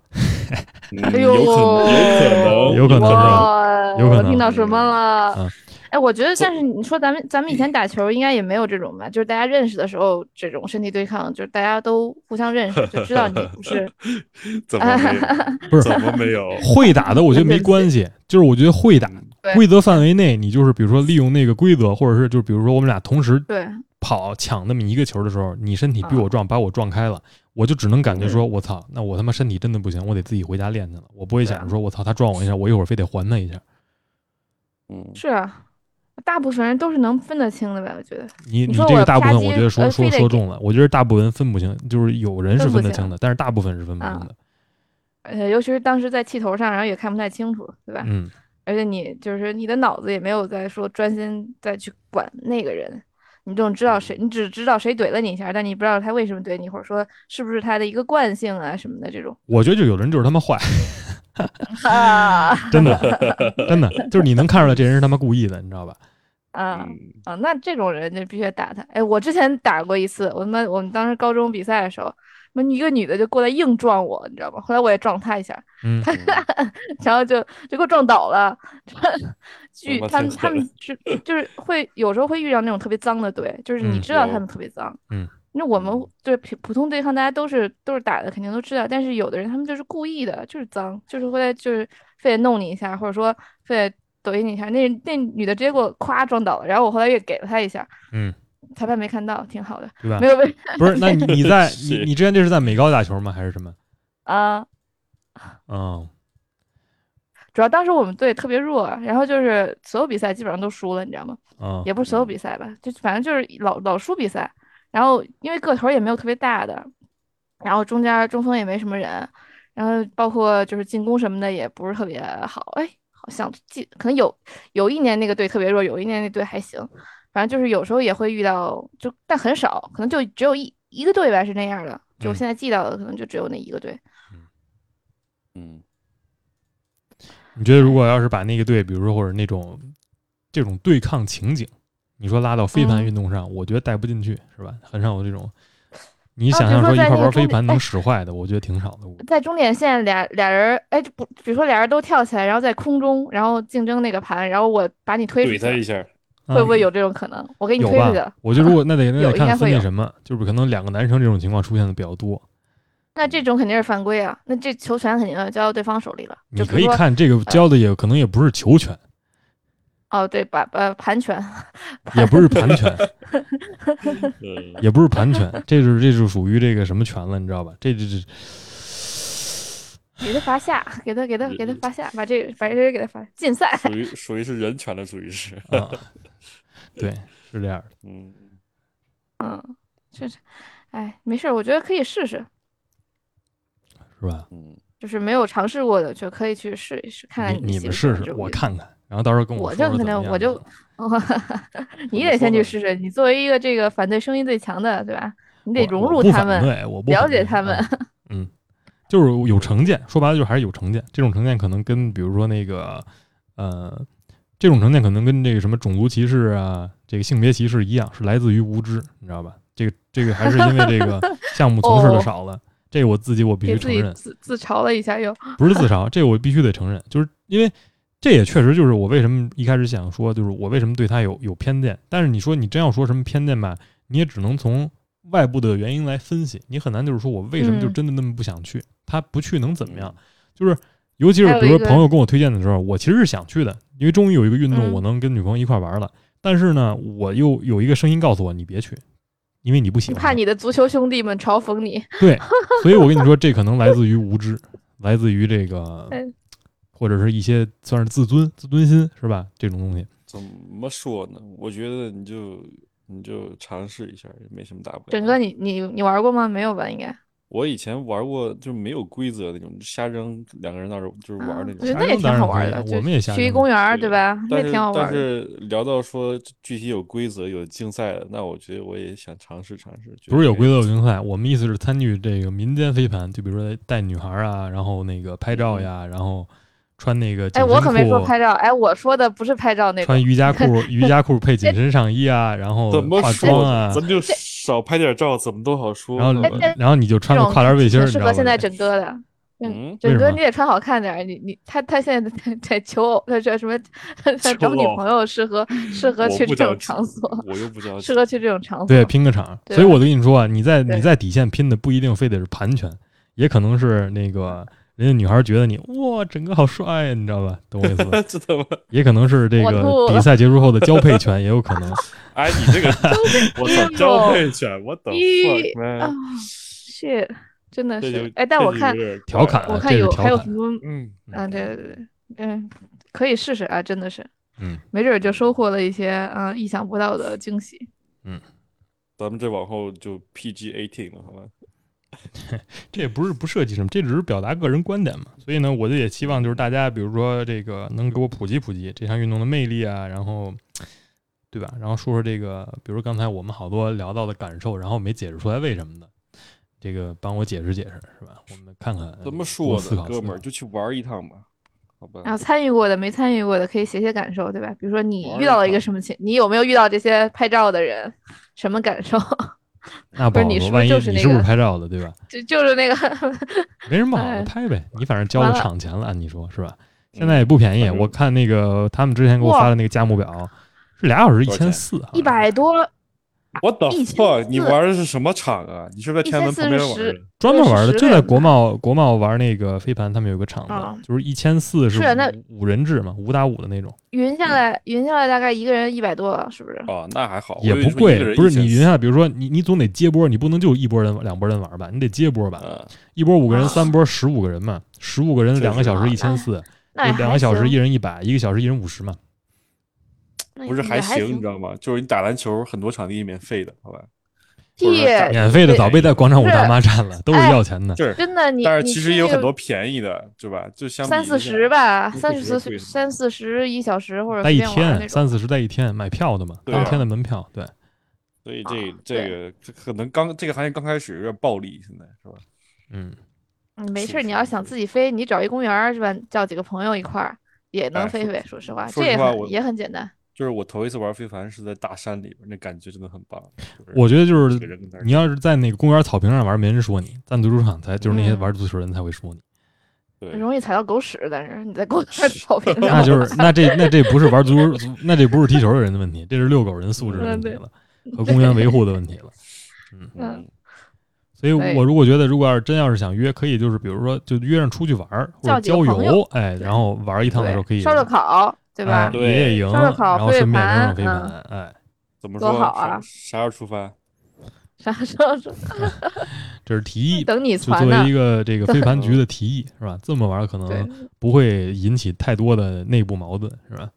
哎呦，有可能，有可能，有可能。我听到什么了？哎，我觉得，像是你说咱们咱们以前打球应该也没有这种吧？就是大家认识的时候，这种身体对抗，就是大家都互相认识，就知道你不是。怎么 不是？怎么没有？会打的，我觉得没关系。就是我觉得会打，规则范围内，你就是比如说利用那个规则，或者是就是比如说我们俩同时对。跑抢那么一个球的时候，你身体比我壮，把我撞开了，我就只能感觉说，我操，那我他妈身体真的不行，我得自己回家练去了。我不会想着说，我操，他撞我一下，我一会儿非得还他一下。嗯，是啊，大部分人都是能分得清的呗，我觉得。你你说我这个大部分，我觉得说说说中了。我觉得大部分分不清，就是有人是分得清的，但是大部分是分不清啊的。呃，尤其是当时在气头上，然后也看不太清楚，对吧？嗯，而且你就是你的脑子也没有在说专心再去管那个人，你总知道谁，你只知道谁怼了你一下，但你不知道他为什么怼你，或者说是不是他的一个惯性啊什么的这种。我觉得就有人就是他妈坏，啊 真的真的就是你能看出来这人是他妈故意的，你知道吧？啊嗯啊！那这种人就必须得打他。哎，我之前打过一次，我他妈我们当时高中比赛的时候，一个女的就过来硬撞我，你知道吗？后来我也撞她一下，嗯，然后就就给我撞倒了。巨妈他们挺他们是就是会有时候会遇到那种特别脏的队，就是你知道他们特别脏。嗯。那我们对普普通对抗，大家都是都是打的，肯定都知道。但是有的人他们就是故意的，就是脏，就是会来就是非得弄你一下，或者说非得怼你一下。那那女的直接给我咵撞倒了，然后我后来也给了她一下。嗯，裁判没看到，挺好的，对吧没？有被不是，那你 你在你你之前这是在美高打球吗？还是什么？啊。嗯主要当时我们队特别弱，然后就是所有比赛基本上都输了，你知道吗？嗯也不是所有比赛吧，就反正就是老老输比赛。然后因为个头也没有特别大的，然后中间中锋也没什么人，然后包括就是进攻什么的也不是特别好。哎，好像记可能有有一年那个队特别弱，有一年那队还行。反正就是有时候也会遇到，就但很少，可能就只有一一个队吧是那样的。就我嗯现在记到的可能就只有那一个队。嗯，你觉得如果要是把那个队，比如说或者那种这种对抗情景，你说拉到飞盘嗯运动上，我觉得带不进去，是吧？很少有这种。你啊想象说一块玩飞盘能使坏的，我觉得挺少的。在终点线俩俩人，哎，就不，比如说俩人都跳起来，然后在空中，然后竞争那个盘，然后我把你推出去，怼他一下，嗯会不会有这种可能？我给你有推一个？，我觉得如果那得那得看分那什么，就是可能两个男生这种情况出现的比较多。那这种肯定是犯规啊！那这球权肯定要交到对方手里了。你可以看这个交的也可能也不是球权，哦，对，把呃盘权，也不是盘权，呃，也不是盘权，这是这是属于这个什么权了，你知道吧？这这这给他罚下，给他给他给他罚下，把这个把这个给他罚禁赛。属于属于是人权的，属于是，啊，对，是这样的。嗯，嗯，确实，哎，没事儿，我觉得可以试试，是吧？嗯，就是没有尝试过的，就可以去试一试，看看你们试试，我看看，然后到时候跟我说说就可能我就 你得先去试试。你作为一个这个反对声音最强的，对吧？你得融入他们，对我不了解他们啊 嗯，就是有成见，说白了就是还是有成见。这种成见可能跟比如说那个呃，这种成见可能跟这个什么种族歧视啊，这个性别歧视一样，是来自于无知，你知道吧？这个这个还是因为这个项目从事的哦少了。这个我自己我必须承认，自 自嘲了一下又。不是自嘲，这个我必须得承认，就是因为这也确实就是我为什么一开始想说，就是我为什么对他有有偏见。但是你说你真要说什么偏见吧，你也只能从外部的原因来分析，你很难就是说我为什么就嗯真的那么不想去，他不去能怎么样？就是尤其是比如说朋友跟我推荐的时候，我其实是想去的，因为终于有一个运动嗯我能跟女朋友一块玩了。但是呢，我又有一个声音告诉我你别去，因为你不喜欢。怕你的足球兄弟们嘲讽你，对，所以我跟你说，这可能来自于无知，来自于这个嗯，或者是一些算是自尊、自尊心，是吧？这种东西，怎么说呢？我觉得你就你就尝试一下，也没什么大不了。整哥你你你玩过吗？没有吧？应该。我以前玩过，就是没有规则那种，瞎扔两个人那儿就是玩那种啊我觉。得那也挺当然好玩的，我就们也瞎去一公园，对对吧？那挺好玩的。但是聊到说具体有规则、有竞赛的，那我觉得我也想尝试尝试。觉得这不是有规则有竞赛，我们意思是参与这个民间飞盘，就比如说带女孩啊，然后那个拍照呀，然后穿那个哎，我可没说拍照，哎，我说的不是拍照那种穿。瑜伽裤、瑜伽裤配紧身上衣啊，然后化怎么说妆啊，咱们就少拍点照，怎么都好说。然后然后你就穿个跨栏背心适合现在？整哥的。嗯，整哥你也穿好看点儿，你你他他现在在在求偶，他这什么 他找女朋友适合 适合去这种场所，我又不着急适。合去这种场所。对，拼个场。对所以我就跟你说啊，你在你在底线拼的不一定非得是盘拳，也可能是那个人家女孩觉得你哇，整个好帅呀，你知道吧？懂我意思吧？知道吗？也可能是这个比赛结束后的交配权，也有可能。哎，你这个，我操，交配权，我等啊 man，，shit，真的。是哎，但我看调侃我看有还有很多嗯，啊，对对对，嗯，可以试试啊，真的是。嗯，没准儿就收获了一些啊、呃意想不到的惊喜。嗯咱们这往后就 PG eighteen 了，好吧？这也不是不涉及什么，这只是表达个人观点嘛。所以呢，我就也希望就是大家，比如说这个能给我普及普及这项运动的魅力啊，然后对吧？然后说说这个，比如刚才我们好多聊到的感受，然后没解释出来为什么的，这个帮我解释解释，是吧？我们看看怎么说呢，多思考哥们儿，就去玩一趟吧，好吧？然后参与过的、没参与过的，可以写写感受，对吧？比如说你遇到了一个什么情，你有没有遇到这些拍照的人，什么感受？那不好说，万一就是那你是不是拍照的，对吧？就就是那个，没什么好拍呗。你反正交了场钱了，按你说是吧？嗯现在也不便宜，我看那个他们之前给我发的那个价目表是俩小时一千四，一百多，我的一千 fuck，你玩的是什么场啊？你是不是在天安门旁边玩1440的？专门玩的，就在国贸国贸玩那个飞盘，他们有个场啊子，就是一千四是那五五人制嘛，五打五的那种，匀下来，匀下来大概一个人一百多了，是不是？哦，那还好，也不贵。不是你云1400下，比如说你你总得接波，你不能就一波人两波人玩吧，你得接波吧，啊，一波五个人，啊三波十五个人嘛，十五个人两个小时啊一千四，两个小时一人一百，一个小时一人五十嘛。那不是还行，你知道吗？就是你打篮球很多场地免费的，好吧？或者屁免费的早被在广场舞大妈占了，都是哎要钱的。就是，真的你，但是其实也有很多便宜的，是吧？就相比三四十，吧，三不是贵十三四十一小时或者待一天，三。四十待一天，买票的嘛，当天的门票，对。所以这啊这个这可能刚这个行业刚开始有点暴利，现在是吧？嗯，嗯，没事儿，你要想自己飞，你找一公园是吧？叫几个朋友一块儿也能飞飞。说实话，说这也实话我很也很简单。就是我头一次玩飞凡是在大山里边，那感觉真的很棒。就是我觉得就是你要是在那个公园草坪上玩，没人说你；在足球场才就是那些嗯玩足球人才会说你。对容易踩到狗屎，但是你在公园草坪 上，那就是那这 那这不是玩足球，那这不是踢球的人的问题，这是遛狗人素质的问题了，和公园维护的问题了。嗯，嗯，所以我如果觉得，如果要是真要是想约，可以就是比如说就约上出去玩或者郊游，哎，然后玩一趟的时候可以烧烧烤，对吧哎？对烧烧烤飞然后顺便盘扔扔飞盘嗯，哎，多怎么说？多好啊啥啥时候出发？啥时候出发 这是提议，等你就作为一？个这个飞盘局的提议是吧？这么玩可能，不会引起太多的内部矛盾是吧？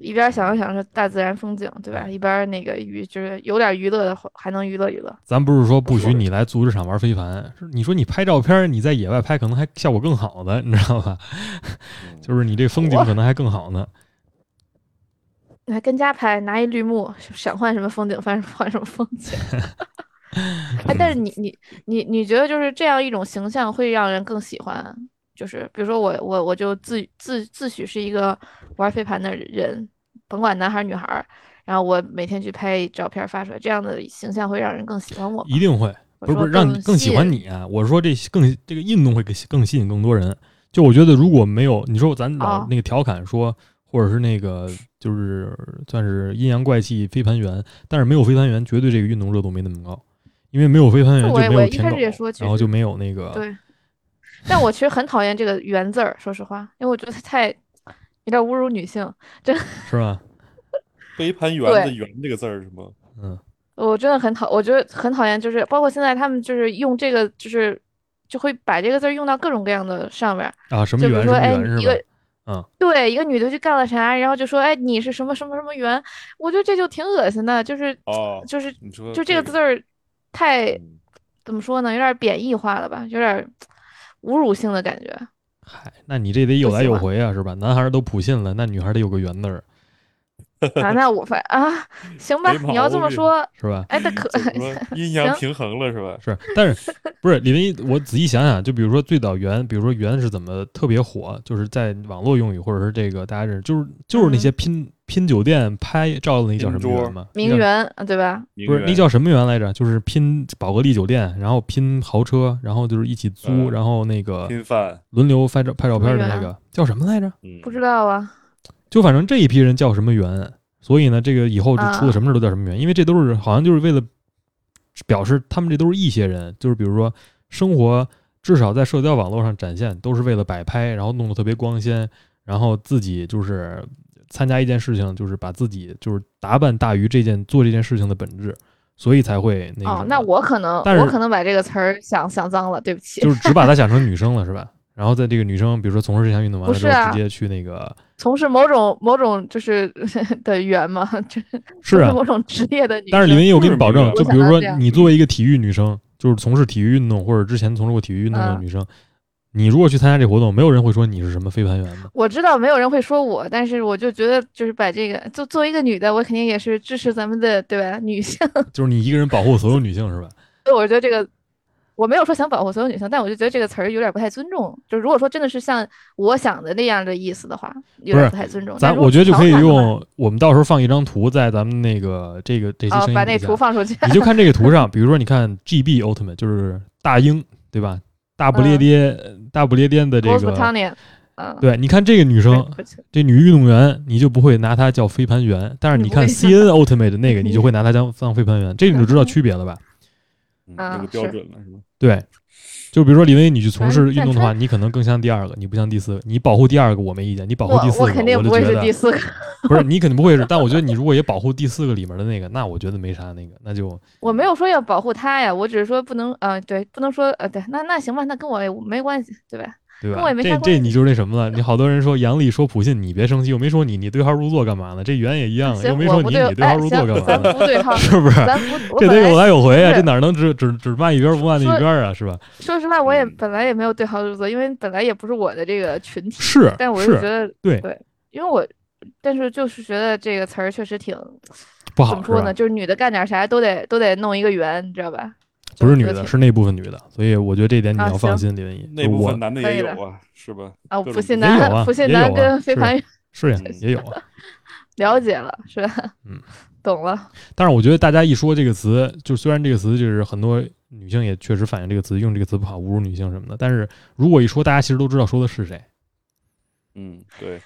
一边享受享受大自然风景，对吧？一边那个娱就是有点娱乐的，还能娱乐娱乐。咱不是说不许你来足球场玩飞盘，是你说你拍照片，你在野外拍可能还效果更好的，你知道吧？嗯就是你这风景可能还更好呢。你还跟家拍，拿一绿幕，想换什么风景换换什么风景。哎，但是你你你你觉得就是这样一种形象会让人更喜欢？就是比如说我我我就自自自诩是一个玩飞盘的人，甭管男孩儿女孩儿，然后我每天去拍照片发出来，这样的形象会让人更喜欢我吗。一定会，不是不是让你更喜欢你啊！我是说这更这个运动会更更吸引更多人。就我觉得如果没有你说咱老哦那个调侃说，或者是那个就是算是阴阳怪气飞盘员，但是没有飞盘员，绝对这个运动热度没那么高，因为没有飞盘员就我我一没有舔狗开始也说，其实然后就没有那个对，但我其实很讨厌这个“圆”字儿，说实话，因为我觉得太有点侮辱女性。是吧？飞盘员的“员”这个字儿是吗？嗯，我真的很讨，我觉得很讨厌，就是包括现在他们就是用这个，就是就会把这个字儿用到各种各样的上面。啊，什么就比如说，哎，圆什么圆是吧一个？嗯，对，一个女的去干了啥，然后就说，哎，你是什么什么什么圆，我觉得这就挺恶心的，就是哦，就是就这个个字儿太嗯怎么说呢，有点贬义化了吧，有点侮辱性的感觉。嗨，那你这得有来有回啊，是吧？男孩儿都普信了，那女孩儿得有个圆字儿，啊，那我反啊，行吧没，你要这么病说，是吧？哎，那可怎么 阴阳行平衡了是吧？是，但是不是李文一？我仔细想想，就比如说最早圆，比如说圆是怎么特别火，就是在网络用语或者是这个大家认识，就是就是那些拼、拼酒店拍照的那叫什么？名媛，啊对吧？不是那叫什么圆来着？就是拼宝格丽酒店，然后拼豪车，然后就是一起租，嗯然后那个拼饭，轮流拍照拍照片的那个叫什么来着？嗯，不知道啊，就反正这一批人叫什么圆，所以呢，这个以后就出啊了什么事都叫什么圆，因为这都是好像就是为了表示他们这都是一些人，就是比如说生活至少在社交网络上展现，都是为了摆拍，然后弄得特别光鲜，然后自己就是参加一件事情，就是把自己就是打扮大于这件做这件事情的本质，所以才会那个，哦那我可能我可能把这个词儿想想脏了，对不起。就是只把它想成女生了，是吧？然然后在这个女生比如说从事这项运动完了之后，啊直接去那个从事某种某种就是 的员嘛，就是从事某种职业的女生。但是李文一，我给你保证，就比如说你作为一个体育女生，就是从事体育运动或者之前从事过体育运动的嗯女生，你如果去参加这活动，没有人会说你是什么飞盘员的。我知道没有人会说我，但是我就觉得就是把这个，就作为一个女的，我肯定也是支持咱们的，对吧？女性，就是你一个人保护所有女性是吧？所以我觉得这个。我没有说想保护所有女性，但我就觉得这个词儿有点不太尊重。就如果说真的是像我想的那样的意思的话，有点不太尊重。咱我觉得就可以用，我们到时候放一张图在咱们那个这个这些啊声，音底下把那图放出去。你就看这个图 上，比如说你看 GB Ultimate 就是大英对吧？大不列颠、大不列颠的这个对，你看这个女生，这女运动员，你就不会拿她叫飞盘员，但是你看你不会 CN Ultimate 的那个，你就会拿她当当飞盘员，这你就知道区别了吧？嗯个标准了是吧？对，就比如说李威，你去从事运动的话，你可能更像第二个，你不像第四个。你保护第二个我没意见，你保护第四个，我肯定不会是第四个，不是你肯定不会是，但我觉得你如果也保护第四个里面的那个，那我觉得没啥那个，那就 我没有说要保护他呀，我只是说不能，呃，对，不能说，呃，对，那那行吧，那跟我也没关系，对吧？对吧跟我也？没这这你就是那什么了？你好多人说杨丽说普信，你别生气，我没说你，你对号入座干嘛呢？这圆也一样，又没说你，对你对号入座干嘛呢？不对号，是不是？咱不，这得有来来有回啊，这哪能只只只骂一边不骂那一边啊？是吧？说实话，我也嗯本来也没有对号入座，因为本来也不是我的这个群体，是但我是觉是，得对对，因为我，但是就是觉得这个词儿确实挺不好怎么说呢？？就是女的干点啥都得都得弄一个圆，你知道吧？不是女的，是那部分女的，所以我觉得这点你啊要放心，李文怡。那部我分男的可以的也有啊，是吧？啊，各种普信 也有啊男，不信男跟飞是盘是呀嗯也有啊。了解了，是吧？嗯，懂了。但是我觉得大家一说这个词，就虽然这个词就是很多女性也确实反映这个词用这个词不好，侮辱女性什么的，但是如果一说，大家其实都知道说的是谁。嗯，对，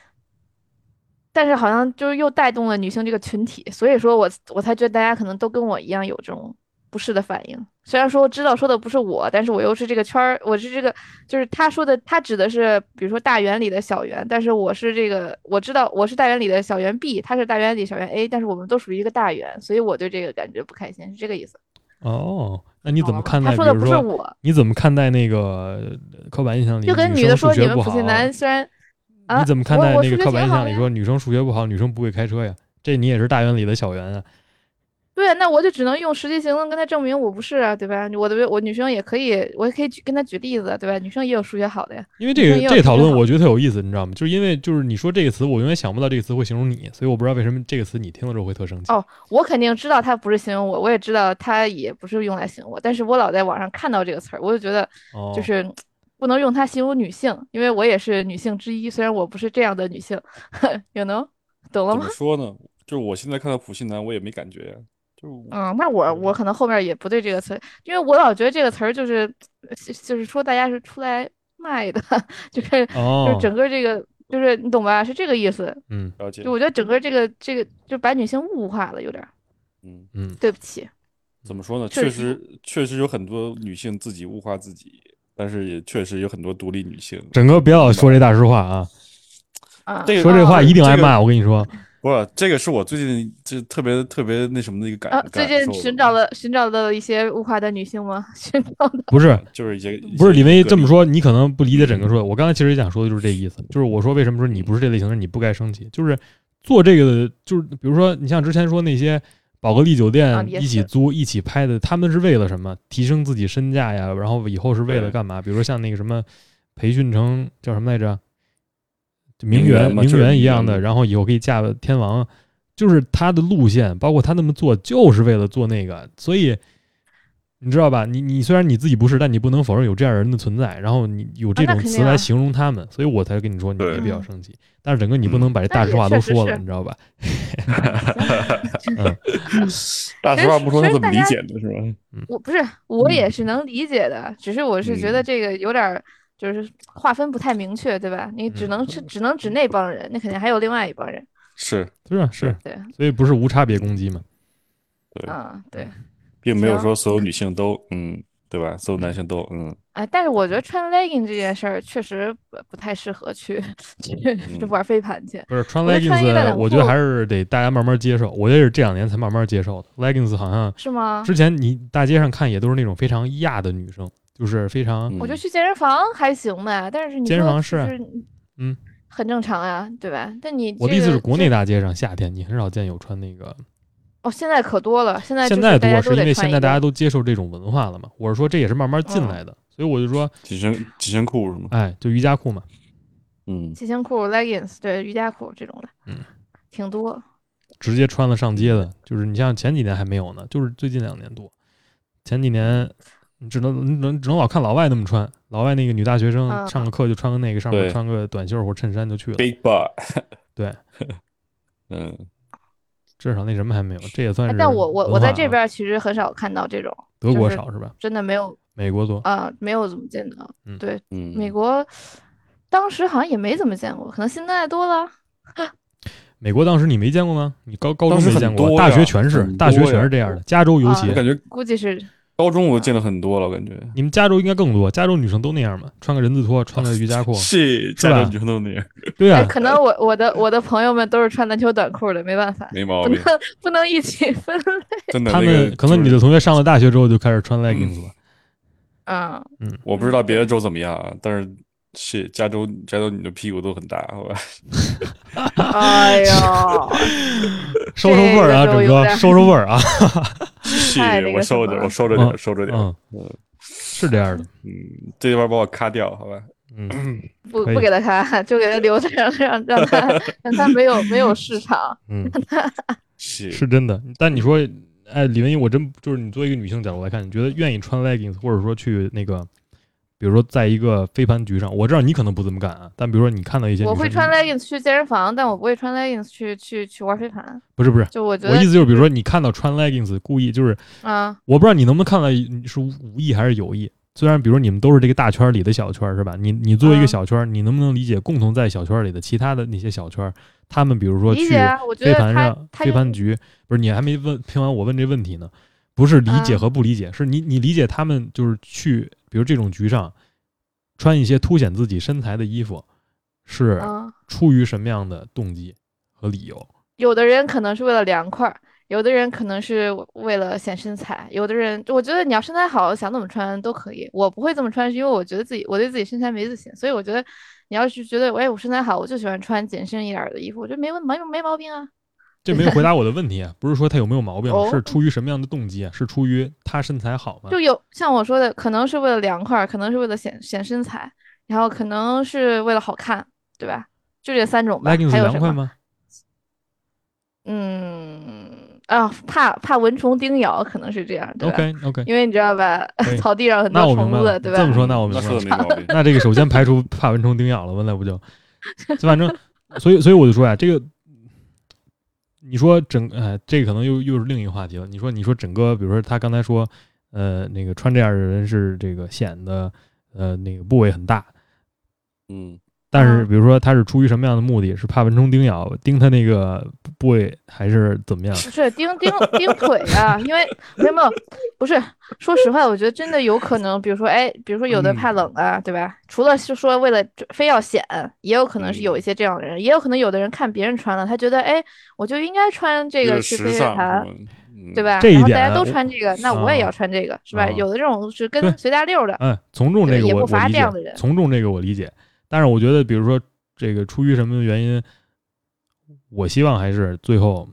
但是好像就是又带动了女性这个群体，所以说我我才觉得大家可能都跟我一样有这种不适的反应。虽然说我知道说的不是我，但是我又是这个圈儿，我是这个就是他说的，他指的是比如说大圆里的小圆，但是我是这个我知道我是大圆里的小圆 B，他是大圆里小圆 A，但是我们都属于一个大圆，所以我对这个感觉不开心，是这个意思。哦，那你怎么看待？他说的不是我，你怎么看待那个刻板印象里就跟女的说数学不好你们普信？男虽然啊，你怎么看待那个刻板印象里说女生数学不好，女生不会开车呀？这你也是大圆里的小圆啊。对啊，那我就只能用实际行动跟他证明我不是啊，对吧？我的我女生也可以，我也可以举跟他举例子，对吧？女生也有数学好的呀。因为这个这个讨论我觉得特有意思，你知道吗？就是因为就是你说这个词，我永远想不到这个词会形容你，所以我不知道为什么这个词你听了之后会特生气。哦我肯定知道他不是形容我，我也知道他也不是用来形容我，但是我老在网上看到这个词儿，我就觉得哦，就是不能用它形容女性，因为我也是女性之一，虽然我不是这样的女性，you know，懂了吗怎么？说呢？就是我现在看到普信男，我也没感觉呀。就嗯，那我我可能后面也不对这个词，因为我老觉得这个词儿就是就是说大家是出来卖的，就是就是哦，整个这个就是你懂吧？是这个意思。嗯了解就，我觉得整个这个这个就把女性物化了，有点。嗯，嗯，对不起，怎么说呢？确实确实，有很多女性自己物化自己，但是也确实有很多独立女性。整个别老说这大实话啊，啊，这个说这话啊一定挨这个骂。我跟你说，不，这个是我最近就特别特别那什么的一个感啊，最近寻找了寻找到了一些物化的女性吗？寻找的不是 就是一些不是李梅威这么说，你可能不理解整个说的。我刚才其实也想说的就是这意思，就是我说为什么说你不是这类型的人，你不该生气，就是做这个的，就是比如说你像之前说那些宝格丽酒啊店一起租、一起拍的，他们是为了什么？提升自己身价呀，然后以后是为了干嘛？比如说像那个什么培训成叫什么来着？就名名媛媛名媛一样的，然后以后可以嫁天王，就是他的路线，包括他那么做，就是为了做那个，所以你知道吧？你你虽然你自己不是，但你不能否认有这样人的存在，然后你有这种词来形容他们，所以我才跟你说你对别比较嗯生气。但是整个你不嗯能把这大实话都说了，是你知道吧？大实话不说他怎么理解的是吧？我不是我嗯也是能理解的，只是我是觉得嗯这个有点儿就是划分不太明确，对吧？你只嗯能是只能指那帮人，那肯定还有另外一帮人，是，是啊是，对，所以不是无差别攻击嘛。对，啊对。并没有说所有女性都嗯，对吧？所有男性都嗯，哎，但是我觉得穿 legging 这件事儿确实不不太适合去 去嗯玩飞盘去。不是穿 leggings，我觉得还是得大家慢慢接受。我觉得是这两年才慢慢接受的。leggings 好像是吗？之前你大街上看也都是那种非常亚的女生，就是非常嗯我觉得去健身房还行呗，但是你健身房是嗯，很正常呀，对吧？但你我的这个意思是国内大街上夏天你很少见有穿那个，哦，现在可多了，现在现就是大家多是因为现在大家都接受这种文化了嘛。我是说这也是慢慢进嗯来的，所以我就说，紧身紧身裤是吗？哎，就瑜伽裤嘛，嗯，骑行裤、leggings，对瑜伽裤这种的，嗯，挺多。直接穿了上街的，就是你像前几年还没有呢，就是最近两年多，前几年你只能你能只能老看老外那么穿，老外那个女大学生嗯。上个课就穿个那个，上面穿个短袖或衬衫就去了，Big butt，对，嗯，至少那什么还没有，这也算是。哎但我我我在这，边其实很少看到这种，德国少是吧？真的没有。美国多，啊、没有怎么见到。嗯。对，嗯，美国当时好像也没怎么见过，可能现在多了。美国当时你没见过吗？你高高中没见过，大学全是，大学全是这样的，加州尤其。感觉估计是高中我见了很多了，我感觉。你们加州应该更多，加州女生都那样嘛，穿个人字拖，穿个瑜伽裤，是是吧女生都那样，哎，对啊，可能我我的我的朋友们都是穿篮球短裤的，没办法，没毛病。不能，不能一起分类。真的。他那个们可能你的同学上了大学之后就开始穿 leggings 了，嗯，我不知道别的州怎么样啊，但是是加州加州你的屁股都很大，好吧？哎呀，收收味儿啊，整个收收味儿啊，是太那个我收着，什么我收着嗯点，收着点。嗯，嗯是这样的，嗯，这地方把我咔掉，好吧？嗯，不不给他咔，就给他留着，让让让他让他没有没有市场。嗯，是是真的。但你说，哎，李文英，我真就是你作为一个女性角度来看，你觉得愿意穿 leggings，或者说去那个，比如说在一个飞盘局上，我知道你可能不这么干啊，但比如说你看到一些我会穿 leggings 去健身房，但我不会穿 leggings 去去去玩飞盘。不是不是，就我觉得我意思就是，比如说你看到穿 leggings 故意就是，啊，我不知道你能不能看到是无意还是有意。虽然比如你们都是这个大圈里的小圈儿是吧？你你作为一个嗯小圈儿，你能不能理解共同在小圈儿里的其他的那些小圈儿，他们比如说去飞盘上飞盘局，不是你还没问听完我问这问题呢？不是理解啊和不理解，是你你理解他们就是去，比如这种局上穿一些凸显自己身材的衣服，是嗯，出于什么样的动机和理由？有的人可能是为了凉快儿，有的人可能是为了显身材，有的人我觉得你要身材好，想怎么穿都可以。我不会这么穿，是因为我觉得自己我对自己身材没自信，所以我觉得你要是觉得哎我身材好，我就喜欢穿紧身一点儿的衣服，我觉得没问没没毛病啊。这没有回答我的问题啊，不是说他有没有毛病，哦是出于什么样的动机啊？是出于他身材好吗？就有像我说的，可能是为了凉快，可能是为了显显身材，然后可能是为了好看，对吧？就这三种吧。还有什么？凉快吗？嗯啊，怕怕蚊虫叮咬，可能是这样，对吧 OK OK，因为你知道吧，草地上很多。虫子，对吧？这么说，那我明白了。说的没毛病。那这个首先排除怕蚊虫叮咬了嘛，那不就，就 反正，所以所以我就说呀，这个，你说整，哎，这个可能又又是另一个话题了。你说你说整个，比如说他刚才说，呃，那个穿这样的人是这个显得，呃，那个部位很大，嗯，但是嗯比如说他是出于什么样的目的？是怕蚊虫叮咬，叮他那个部位，还是怎么样？不是叮叮叮腿啊，因为为什么不是？说实话，我觉得真的有可能，比如说，哎，比如说有的怕冷啊，对吧？除了是说为了非要显，也有可能是有一些这样的人，也有可能有的人看别人穿了，他觉得，哎，我就应该穿这个去飞时尚飞盘什，么的，嗯对？吧？这一点然后大家都穿这个，那我也要穿这个，是吧？啊有的这种是跟随大溜的，嗯，从众这个也不乏我我理解这样的人，从众这个我理解，但是我觉得，比如说这个出于什么原因，我希望还是最后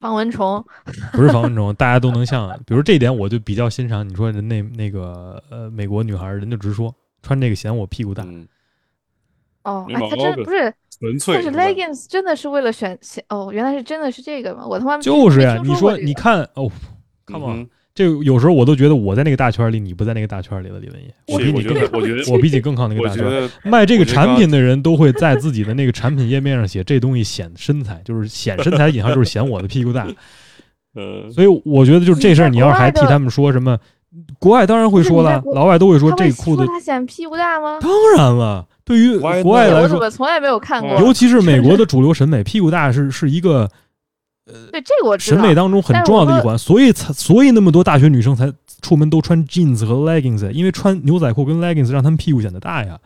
防蚊虫，不是防蚊虫，大家都能像，比如这一点我就比较欣赏。你说人那那个呃美国女孩，人就直说穿这个显我屁股大，嗯，哦，哎，他真不是，纯粹但是 leggings 真的是为了选显，哦，原来是真的是这个吗？我他妈就是呀、你说你看哦，come 嗯 on，这有时候我都觉得我在那个大圈里，你不在那个大圈里了，李文业，我比你更，我觉得，我比你更靠那个大圈。卖这个产品的人都会在自己的那个产品页面上写这东西显身材，就是显身材引号就是显我的屁股大。呃，所以我觉得就是这事儿，你要是还替他们说什么，国外当然会说了，老外都会说这裤子他显屁股大吗？当然了，对于国外？来说，我怎么从来没有看过？尤其是美国的 主流审美，屁股大是是一个对这个我知道。审美当中很重要的一环，所以才所以那么多大学女生才出门都穿 jeans 和 leggings，因为穿牛仔裤跟 leggings 让她们屁股显得大呀。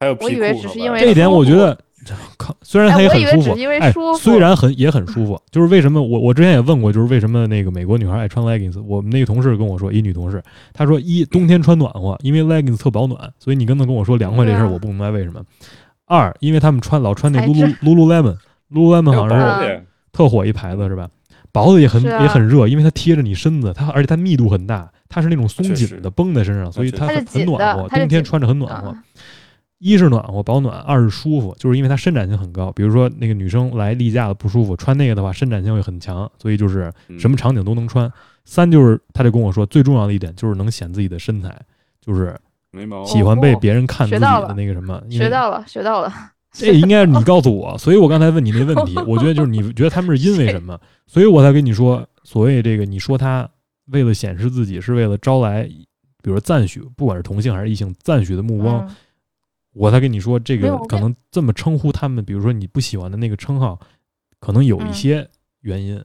还有皮裤我以为只是因为这一点我觉得靠，虽然它也很舒服，哎，虽然很也很舒服，就是为什么我我之前也问过，就是为什么那个美国女孩爱穿 leggings？我们那个同事跟我说，一女同事，她说一冬天穿暖和，因为 leggings 特保暖，所以你刚才跟我说凉快这事儿，我不明白为什么。二，因为他们穿老穿那 lulu lulu lemon，lulu lemon 好像是特火一牌子是吧？薄的也很也很热，因为它贴着你身子，它而且它密度很大，它是那种松紧的绷在身上，所以它很暖和，冬天穿着很暖和。一是暖和保暖，二是舒服，就是因为它伸展性很高。比如说那个女生来例假了不舒服，穿那个的话伸展性会很强，所以就是什么场景都能穿。三就是他就跟我说，最重要的一点就是能显自己的身材，就是喜欢被别人看自己的那个什么。学到了，学到了。这应该是你告诉我，所以我刚才问你那问题，我觉得就是你觉得他们是因为什么，所以我才跟你说，所谓这个，你说他为了显示自己，是为了招来，比如说赞许，不管是同性还是异性赞许的目光。我才跟你说，这个可能这么称呼他们，比如说你不喜欢的那个称号，可能有一些原因。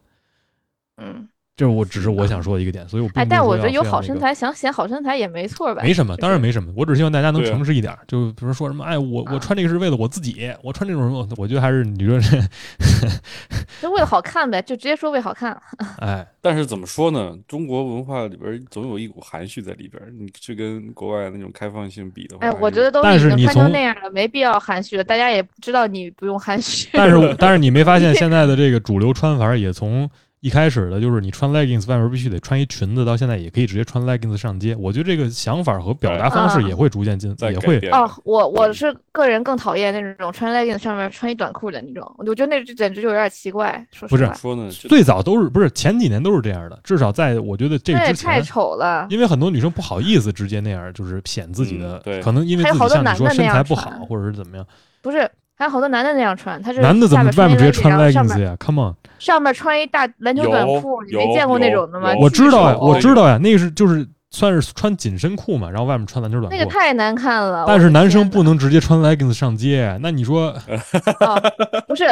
嗯。这我只是我想说的一个点，所以我哎，但我觉得有好身材，想显好身材也没错吧？没什么，当然没什么。我只希望大家能诚实一点，就比如说什么，哎，我我穿这个是为了我自己，我穿这种，我我觉得还是你说这，就为了好看呗，就直接说为好看。哎，但是怎么说呢？中国文化里边总有一股含蓄在里边，你去跟国外那种开放性比的话，哎，我觉得都已经穿成那样了，没必要含蓄了，大家也知道你不用含蓄。但是 但是你没发现现在的这个主流穿法也从。一开始的就是你穿 leggings 外面必须得穿一裙子，到现在也可以直接穿 leggings 上街。我觉得这个想法和表达方式也会逐渐进，也会。哦，我我是个人更讨厌那种穿 leggings 上面穿一短裤的那种，我觉得那简直就有点奇怪。说不是说呢，最早都是不是前几年都是这样的，至少在我觉得这个之前太丑了，因为很多女生不好意思直接那样，就是 显自己的，对，可能因为自己像你说身材不好或者是怎么样，不是。还有好多男的那样穿，他是男的怎么外面直接穿 leggings 呀？Come on，上面穿一大篮球短裤，你没见过那种的吗？我知道呀，我知道呀，那个是就是算是穿紧身裤嘛，然后外面穿篮球短裤。那个太难看了。但是男生不能直接穿 leggings 上街，那你说？不是，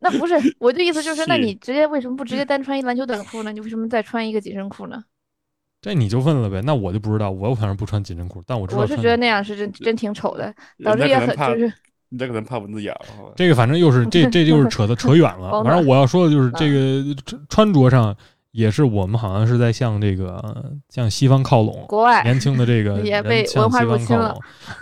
那不是我的意思，就是那你直接为什么不直接单穿一篮球短裤呢？你为什么再穿一个紧身裤呢？这你就问了呗，那我就不知道，我反正不穿紧身裤，但我知道。我是觉得那样是真真挺丑的，导致也很就是。你这可能怕蚊子咬。这个反正又是这这就是扯的 扯远了。反正我要说的就是这个穿着上也是我们好像是在向这个向西方靠拢。国外年轻的这个 也被文化入侵了，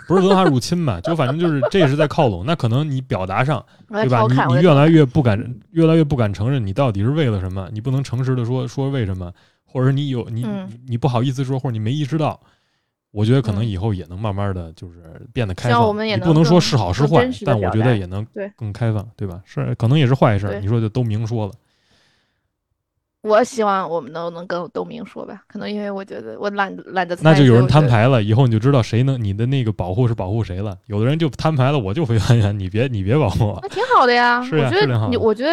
不是文化入侵吧？就反正就是这是在靠拢。那可能你表达上对吧？你你越来越不敢越来越不敢承认你到底是为了什么？你不能诚实的说说为什么，或者是你有你你不好意思说，或者你没意识到。我觉得可能以后也能慢慢的就是变得开放，你不能说是好是坏，但我觉得也能更开放，对吧？是可能也是坏事，你说就都明说了。我希望我们都能跟都明说吧，可能因为我觉得我懒懒得。那就有人摊牌了，以后你就知道谁能你的那个保护是保护谁了。有的人就摊牌了，我就飞攀岩，你别你别保护我。那挺好的呀，是呀，我觉得你我觉得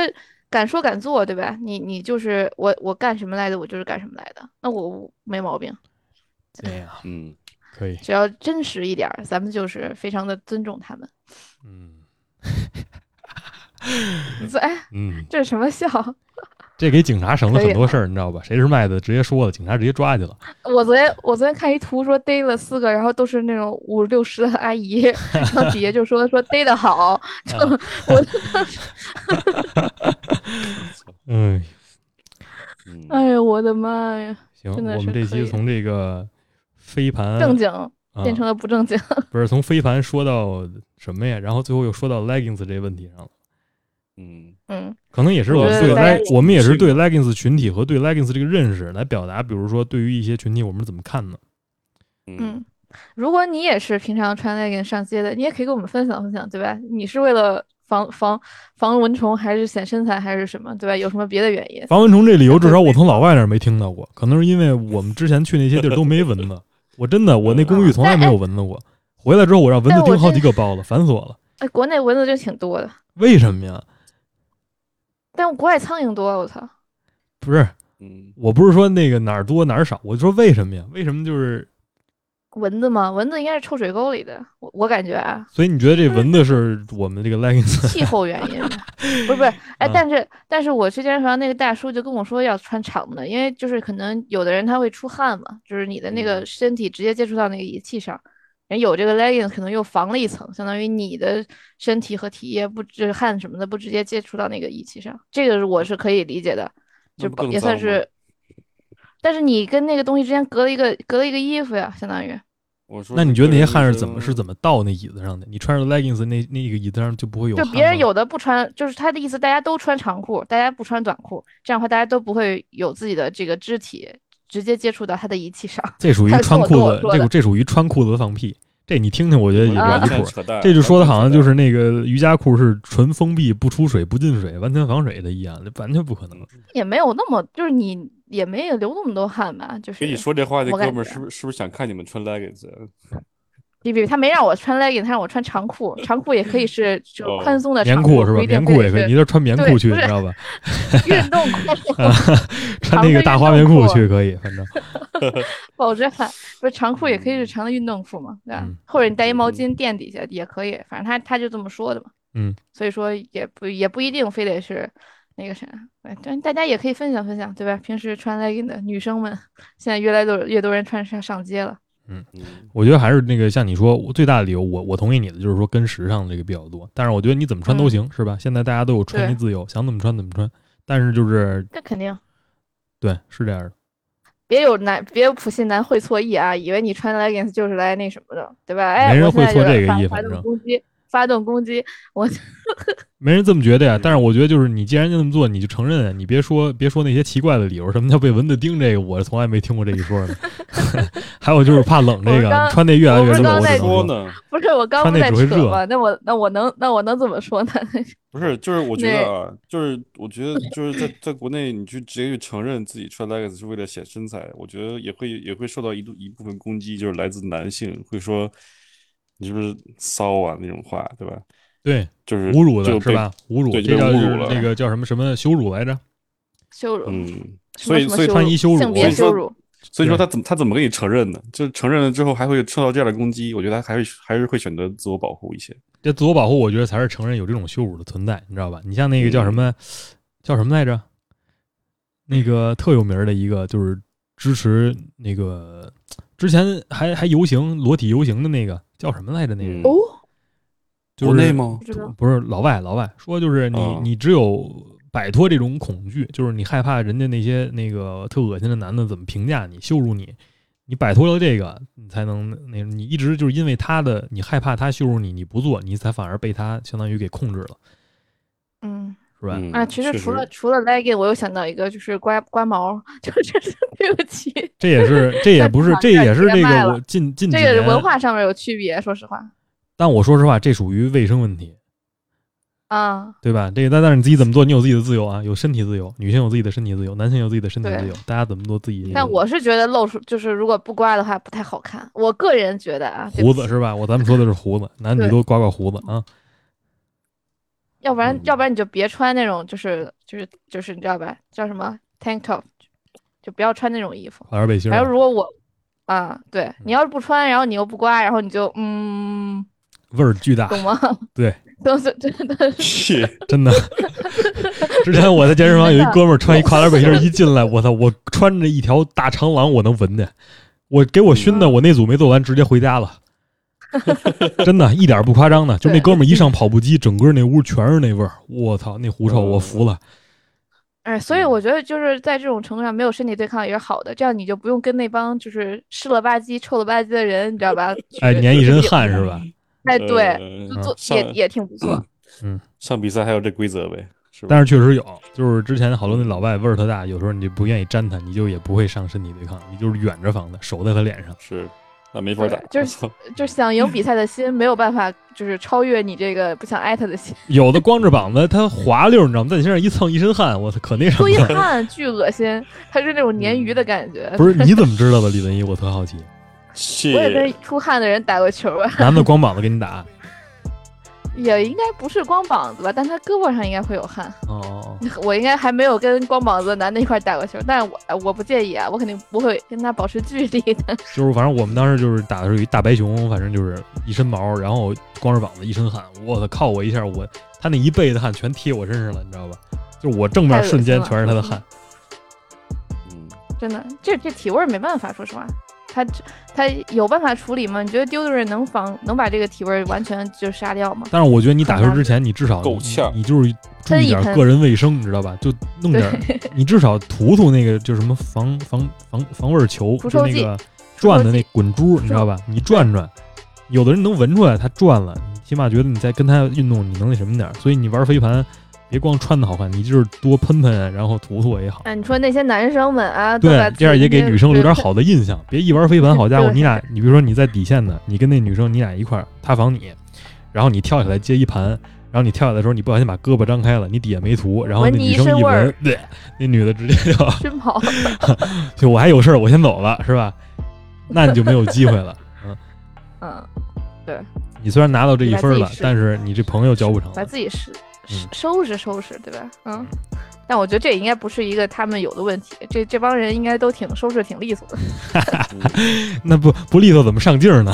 敢说敢做，对吧？你你就是我我干什么来的，我就是干什么来的，那我没毛病。对呀，嗯。可以，只要真实一点，咱们就是非常的尊重他们。嗯，哎，嗯，这是什么笑？这给警察省了很多事儿，你知道吧？谁是卖的，直接说了，警察直接抓去了。我昨天我昨天看一图，说逮了四个，然后都是那种五六十的阿姨，然后底下就说说逮的好，就我，嗯，哎呀，我的妈呀！行，我们这期从这个。飞盘正经变成了不正经，不是从飞盘说到什么呀？然后最后又说到 leggings 这问题上了。嗯嗯，可能也是我们对 leg，我们也是对 leggings 群体和对 leggings 这个认识来表达。比如说，对于一些群体，我们怎么看呢？嗯，如果你也是平常穿 leggings 上街的，你也可以跟我们分享分享，对吧？你是为了防防防蚊虫，还是显身材，还是什么，对吧？有什么别的原因？防蚊虫这理由，至少我从老外那儿没听到过。可能是因为我们之前去那些地儿都没蚊子。我真的，我那公寓从来没有蚊子过。回来之后，我让蚊子叮好几个包子，烦死我了。哎，国内蚊子就挺多的。为什么呀？但国外苍蝇多，我操！不是，我不是说那个哪儿多哪儿少，我就说为什么呀？为什么就是？蚊子吗？蚊子应该是臭水沟里的，我我感觉啊。所以你觉得这蚊子是我们这个 leggings 气候原因？不是不是，哎，但是但是我去健身房那个大叔就跟我说要穿长的，因为就是可能有的人他会出汗嘛，就是你的那个身体直接接触到那个仪器上，人有这个 leggings 可能又防了一层，相当于你的身体和体液不就是汗什么的不直接接触到那个仪器上，这个我是可以理解的，就也算是。但是你跟那个东西之间隔了一个隔了一个衣服呀，相当于。我说，那你觉得那些汗是怎么是怎么到那椅子上的？你穿着 leggings 那那个椅子上就不会有？就别人有的不穿，就是他的意思，大家都穿长裤，大家不穿短裤，这样的话大家都不会有自己的这个肢体直接接触到他的仪器上。这属 于穿裤子，这这属于穿裤子放屁。这你听听，我觉得也离谱。这就说的好像就是那个瑜伽裤是纯封闭、不出水、不进水、完全防水的一样，完全不可能。也没有那么，就是你也没有流那么多汗吧？就是跟你说这话的哥们儿是不是是不是想看你们穿 leggings？比比，他没让我穿 leggings，他让我穿长裤，长裤也可以是就宽松的棉裤是吧？棉裤也可以，你这穿棉裤去，你知道吧？运动裤 穿那个大花棉裤去可以，反正 保着汗。不是长裤也可以是长的运动裤嘛？对吧？或者你带一毛巾垫底下也可以，反正他他就这么说的嘛。嗯，所以说也不也不一定非得是那个啥，对，大家也可以分享分享，对吧？平时穿 leggings 的女生们，现在越来越越多人穿上上街了。嗯，我觉得还是那个像你说，我最大的理由，我我同意你的，就是说跟时尚这个比较多。但是我觉得你怎么穿都行，是吧？现在大家都有穿衣自由，想怎么穿怎么穿。但是就是这肯定，对，是这样的。别有男，别有普信男会错意啊，以为你穿 leggings 就是来那什么的，对吧？哎，没人会错这个意，反正。发动攻击，我 没人这么觉得呀。但是我觉得，就是你既然就这么做，你就承认，你别说别说那些奇怪的理由。什么叫被蚊子叮？这个我从来没听过这一说的。还有就是怕冷，这个穿那越来越热。我说呢，不是我刚穿那只会热那我那我能那我能怎么说呢？不是，就是我觉得啊，就是我觉得就是在在国内，你去直接去承认自己穿 leggings 是为了显身材，我觉得也会也会受到一度一部分攻击，就是来自男性会说。你是不是骚啊？那种话，对吧？对，就是侮辱的是吧？侮辱，这叫侮辱了。那个叫什么什么羞辱来着？羞辱。嗯，所以所以穿衣羞辱，性别羞辱。所以说他怎么他怎么跟你承认呢？就承认了之后还会受到这样的攻击？我觉得他还会还是会选择自我保护一些。这自我保护，我觉得才是承认有这种羞辱的存在，你知道吧？你像那个叫什么叫什么来着？那个特有名的一个就是支持那个之前还还游行裸体游行的那个。叫什么来着？那人哦，国内吗？不是老外，老外说就是你，你只有摆脱这种恐惧，就是你害怕人家那些那个特恶心的男的怎么评价你、羞辱你，你摆脱了这个，你才能那你一直就是因为他的，你害怕他羞辱你，你不做，你才反而被他相当于给控制了。嗯。是吧？啊，其实除了除了 legging，我又想到一个，就是刮刮毛，就是对不起。这也是，这也不是，这也是这个我近近这个文化上面有区别，说实话。但我说实话，这属于卫生问题啊，对吧？这个但但是你自己怎么做，你有自己的自由啊，有身体自由，女性有自己的身体自由，男性有自己的身体自由，大家怎么做自己。但我是觉得露出，就是如果不刮的话，不太好看。我个人觉得啊，胡子是吧？我咱们说的是胡子，男女都刮刮胡子啊。要不然，要不然你就别穿那种，就是就是就是你知道吧？叫什么 tank top，就不要穿那种衣服。花背心。然后如果我啊，对你要是不穿，然后你又不刮，然后你就嗯，味儿巨大，懂吗？对，都是真的是 真的。之前我在健身房有一哥们儿穿一跨栏背心一进来，我操！我穿着一条大长廊，我能闻见。我给我熏的，我那组没做完，直接回家了。真的，一点不夸张的，就那哥们一上跑步机，整个那屋全是那味儿。我操，那狐臭，我服了。哎，所以我觉得就是在这种程度上，没有身体对抗也是好的，这样你就不用跟那帮就是湿了吧唧、臭了吧唧的人，你知道吧？哎，粘一身汗是吧？哎，对，做也也挺不错。嗯，上比赛还有这规则呗？但是确实有，就是之前好多那老外味儿特大，有时候你就不愿意沾他，你就也不会上身体对抗，你就是远着防的，手在他脸上。是。那没法打，就是 就想赢比赛的心没有办法，就是超越你这个不想挨他的心。有的光着膀子，他滑溜，你知道吗？在你身上一蹭一身汗，我操，可那啥。出一汗巨恶心，他是那种鲶鱼的感觉。不是你怎么知道的，李文一？我特好奇。我也跟出汗的人打过球啊。男的光膀子给你打。也应该不是光膀子吧，但他胳膊上应该会有汗。哦，我应该还没有跟光膀子男的一块打过球，但是我我不介意啊，我肯定不会跟他保持距离的。就是反正我们当时就是打的是一大白熊，反正就是一身毛，然后光着膀子一身汗，我操，靠我一下，我他那一背的汗全贴我身上了，你知道吧？就是我正面瞬间全是他的汗。嗯，真的，这这体味没办法，说实话。它它有办法处理吗？你觉得丢的人能防能把这个体味完全就杀掉吗？但是我觉得你打球之前，你至少够呛，你就是注意点个人卫生，你知道吧？就弄点，你至少涂涂那个就什么防防防防味球，就那个转的那滚珠，你知道吧？你转转，有的人能闻出来它转了，你起码觉得你在跟他运动，你能那什么点。所以你玩飞盘。别光穿的好看，你就是多喷喷，然后涂涂也好。哎，你说那些男生们啊，对，这样也给女生留点好的印象。别一玩飞盘，好家伙，你俩，你比如说你在底线的，你跟那女生，你俩一块儿，她防你，然后你跳下来接一盘，然后你跳下来的时候，你不小心把胳膊张开了，你底下没涂，然后那女生一闻，对，那女的直接就真跑，就我还有事儿，我先走了，是吧？那你就没有机会了，嗯嗯，对。你虽然拿到这一分了，但是你这朋友交不成，把自己是。收拾收拾，对吧？嗯，但我觉得这应该不是一个他们有的问题，这这帮人应该都挺收拾挺利索的。那不不利索怎么上劲儿呢？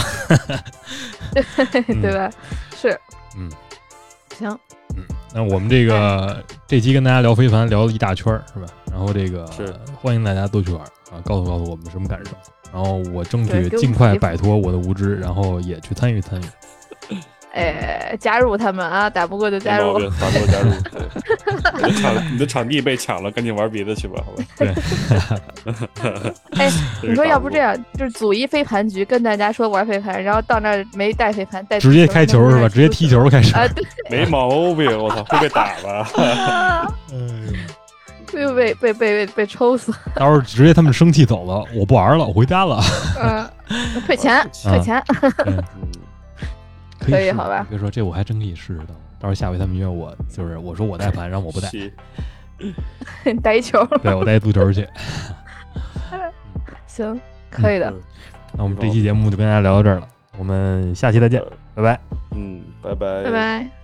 对吧？是，嗯，行，嗯，那我们这个这期跟大家聊飞凡聊了一大圈儿，是吧？然后这个是欢迎大家都去玩啊，告诉告诉我们什么感受，然后我争取尽快摆脱我的无知，然后也去参与参与。哎，加入他们啊！打不过就加入，打不过加入。对，场你的场地被抢了，赶紧玩别的去吧，好吧？对。哎，你说要不这样，就是组一飞盘局，跟大家说玩飞盘，然后到那儿没带飞盘，带直接开球是吧？直接踢球开始啊？对，没毛病，我操，会被打吧？嗯，被被被被被抽死。到时候直接他们生气走了，我不玩了，我回家了。嗯，退钱，退钱。可以好吧？别说这，我还真可以试试的。到时候下回他们约我，就是我说我带盘，让我不带，带一球。对我带足球去。行，可以的。那我们这期节目就跟大家聊到这儿了，我们下期再见，拜拜。嗯，拜拜，拜拜。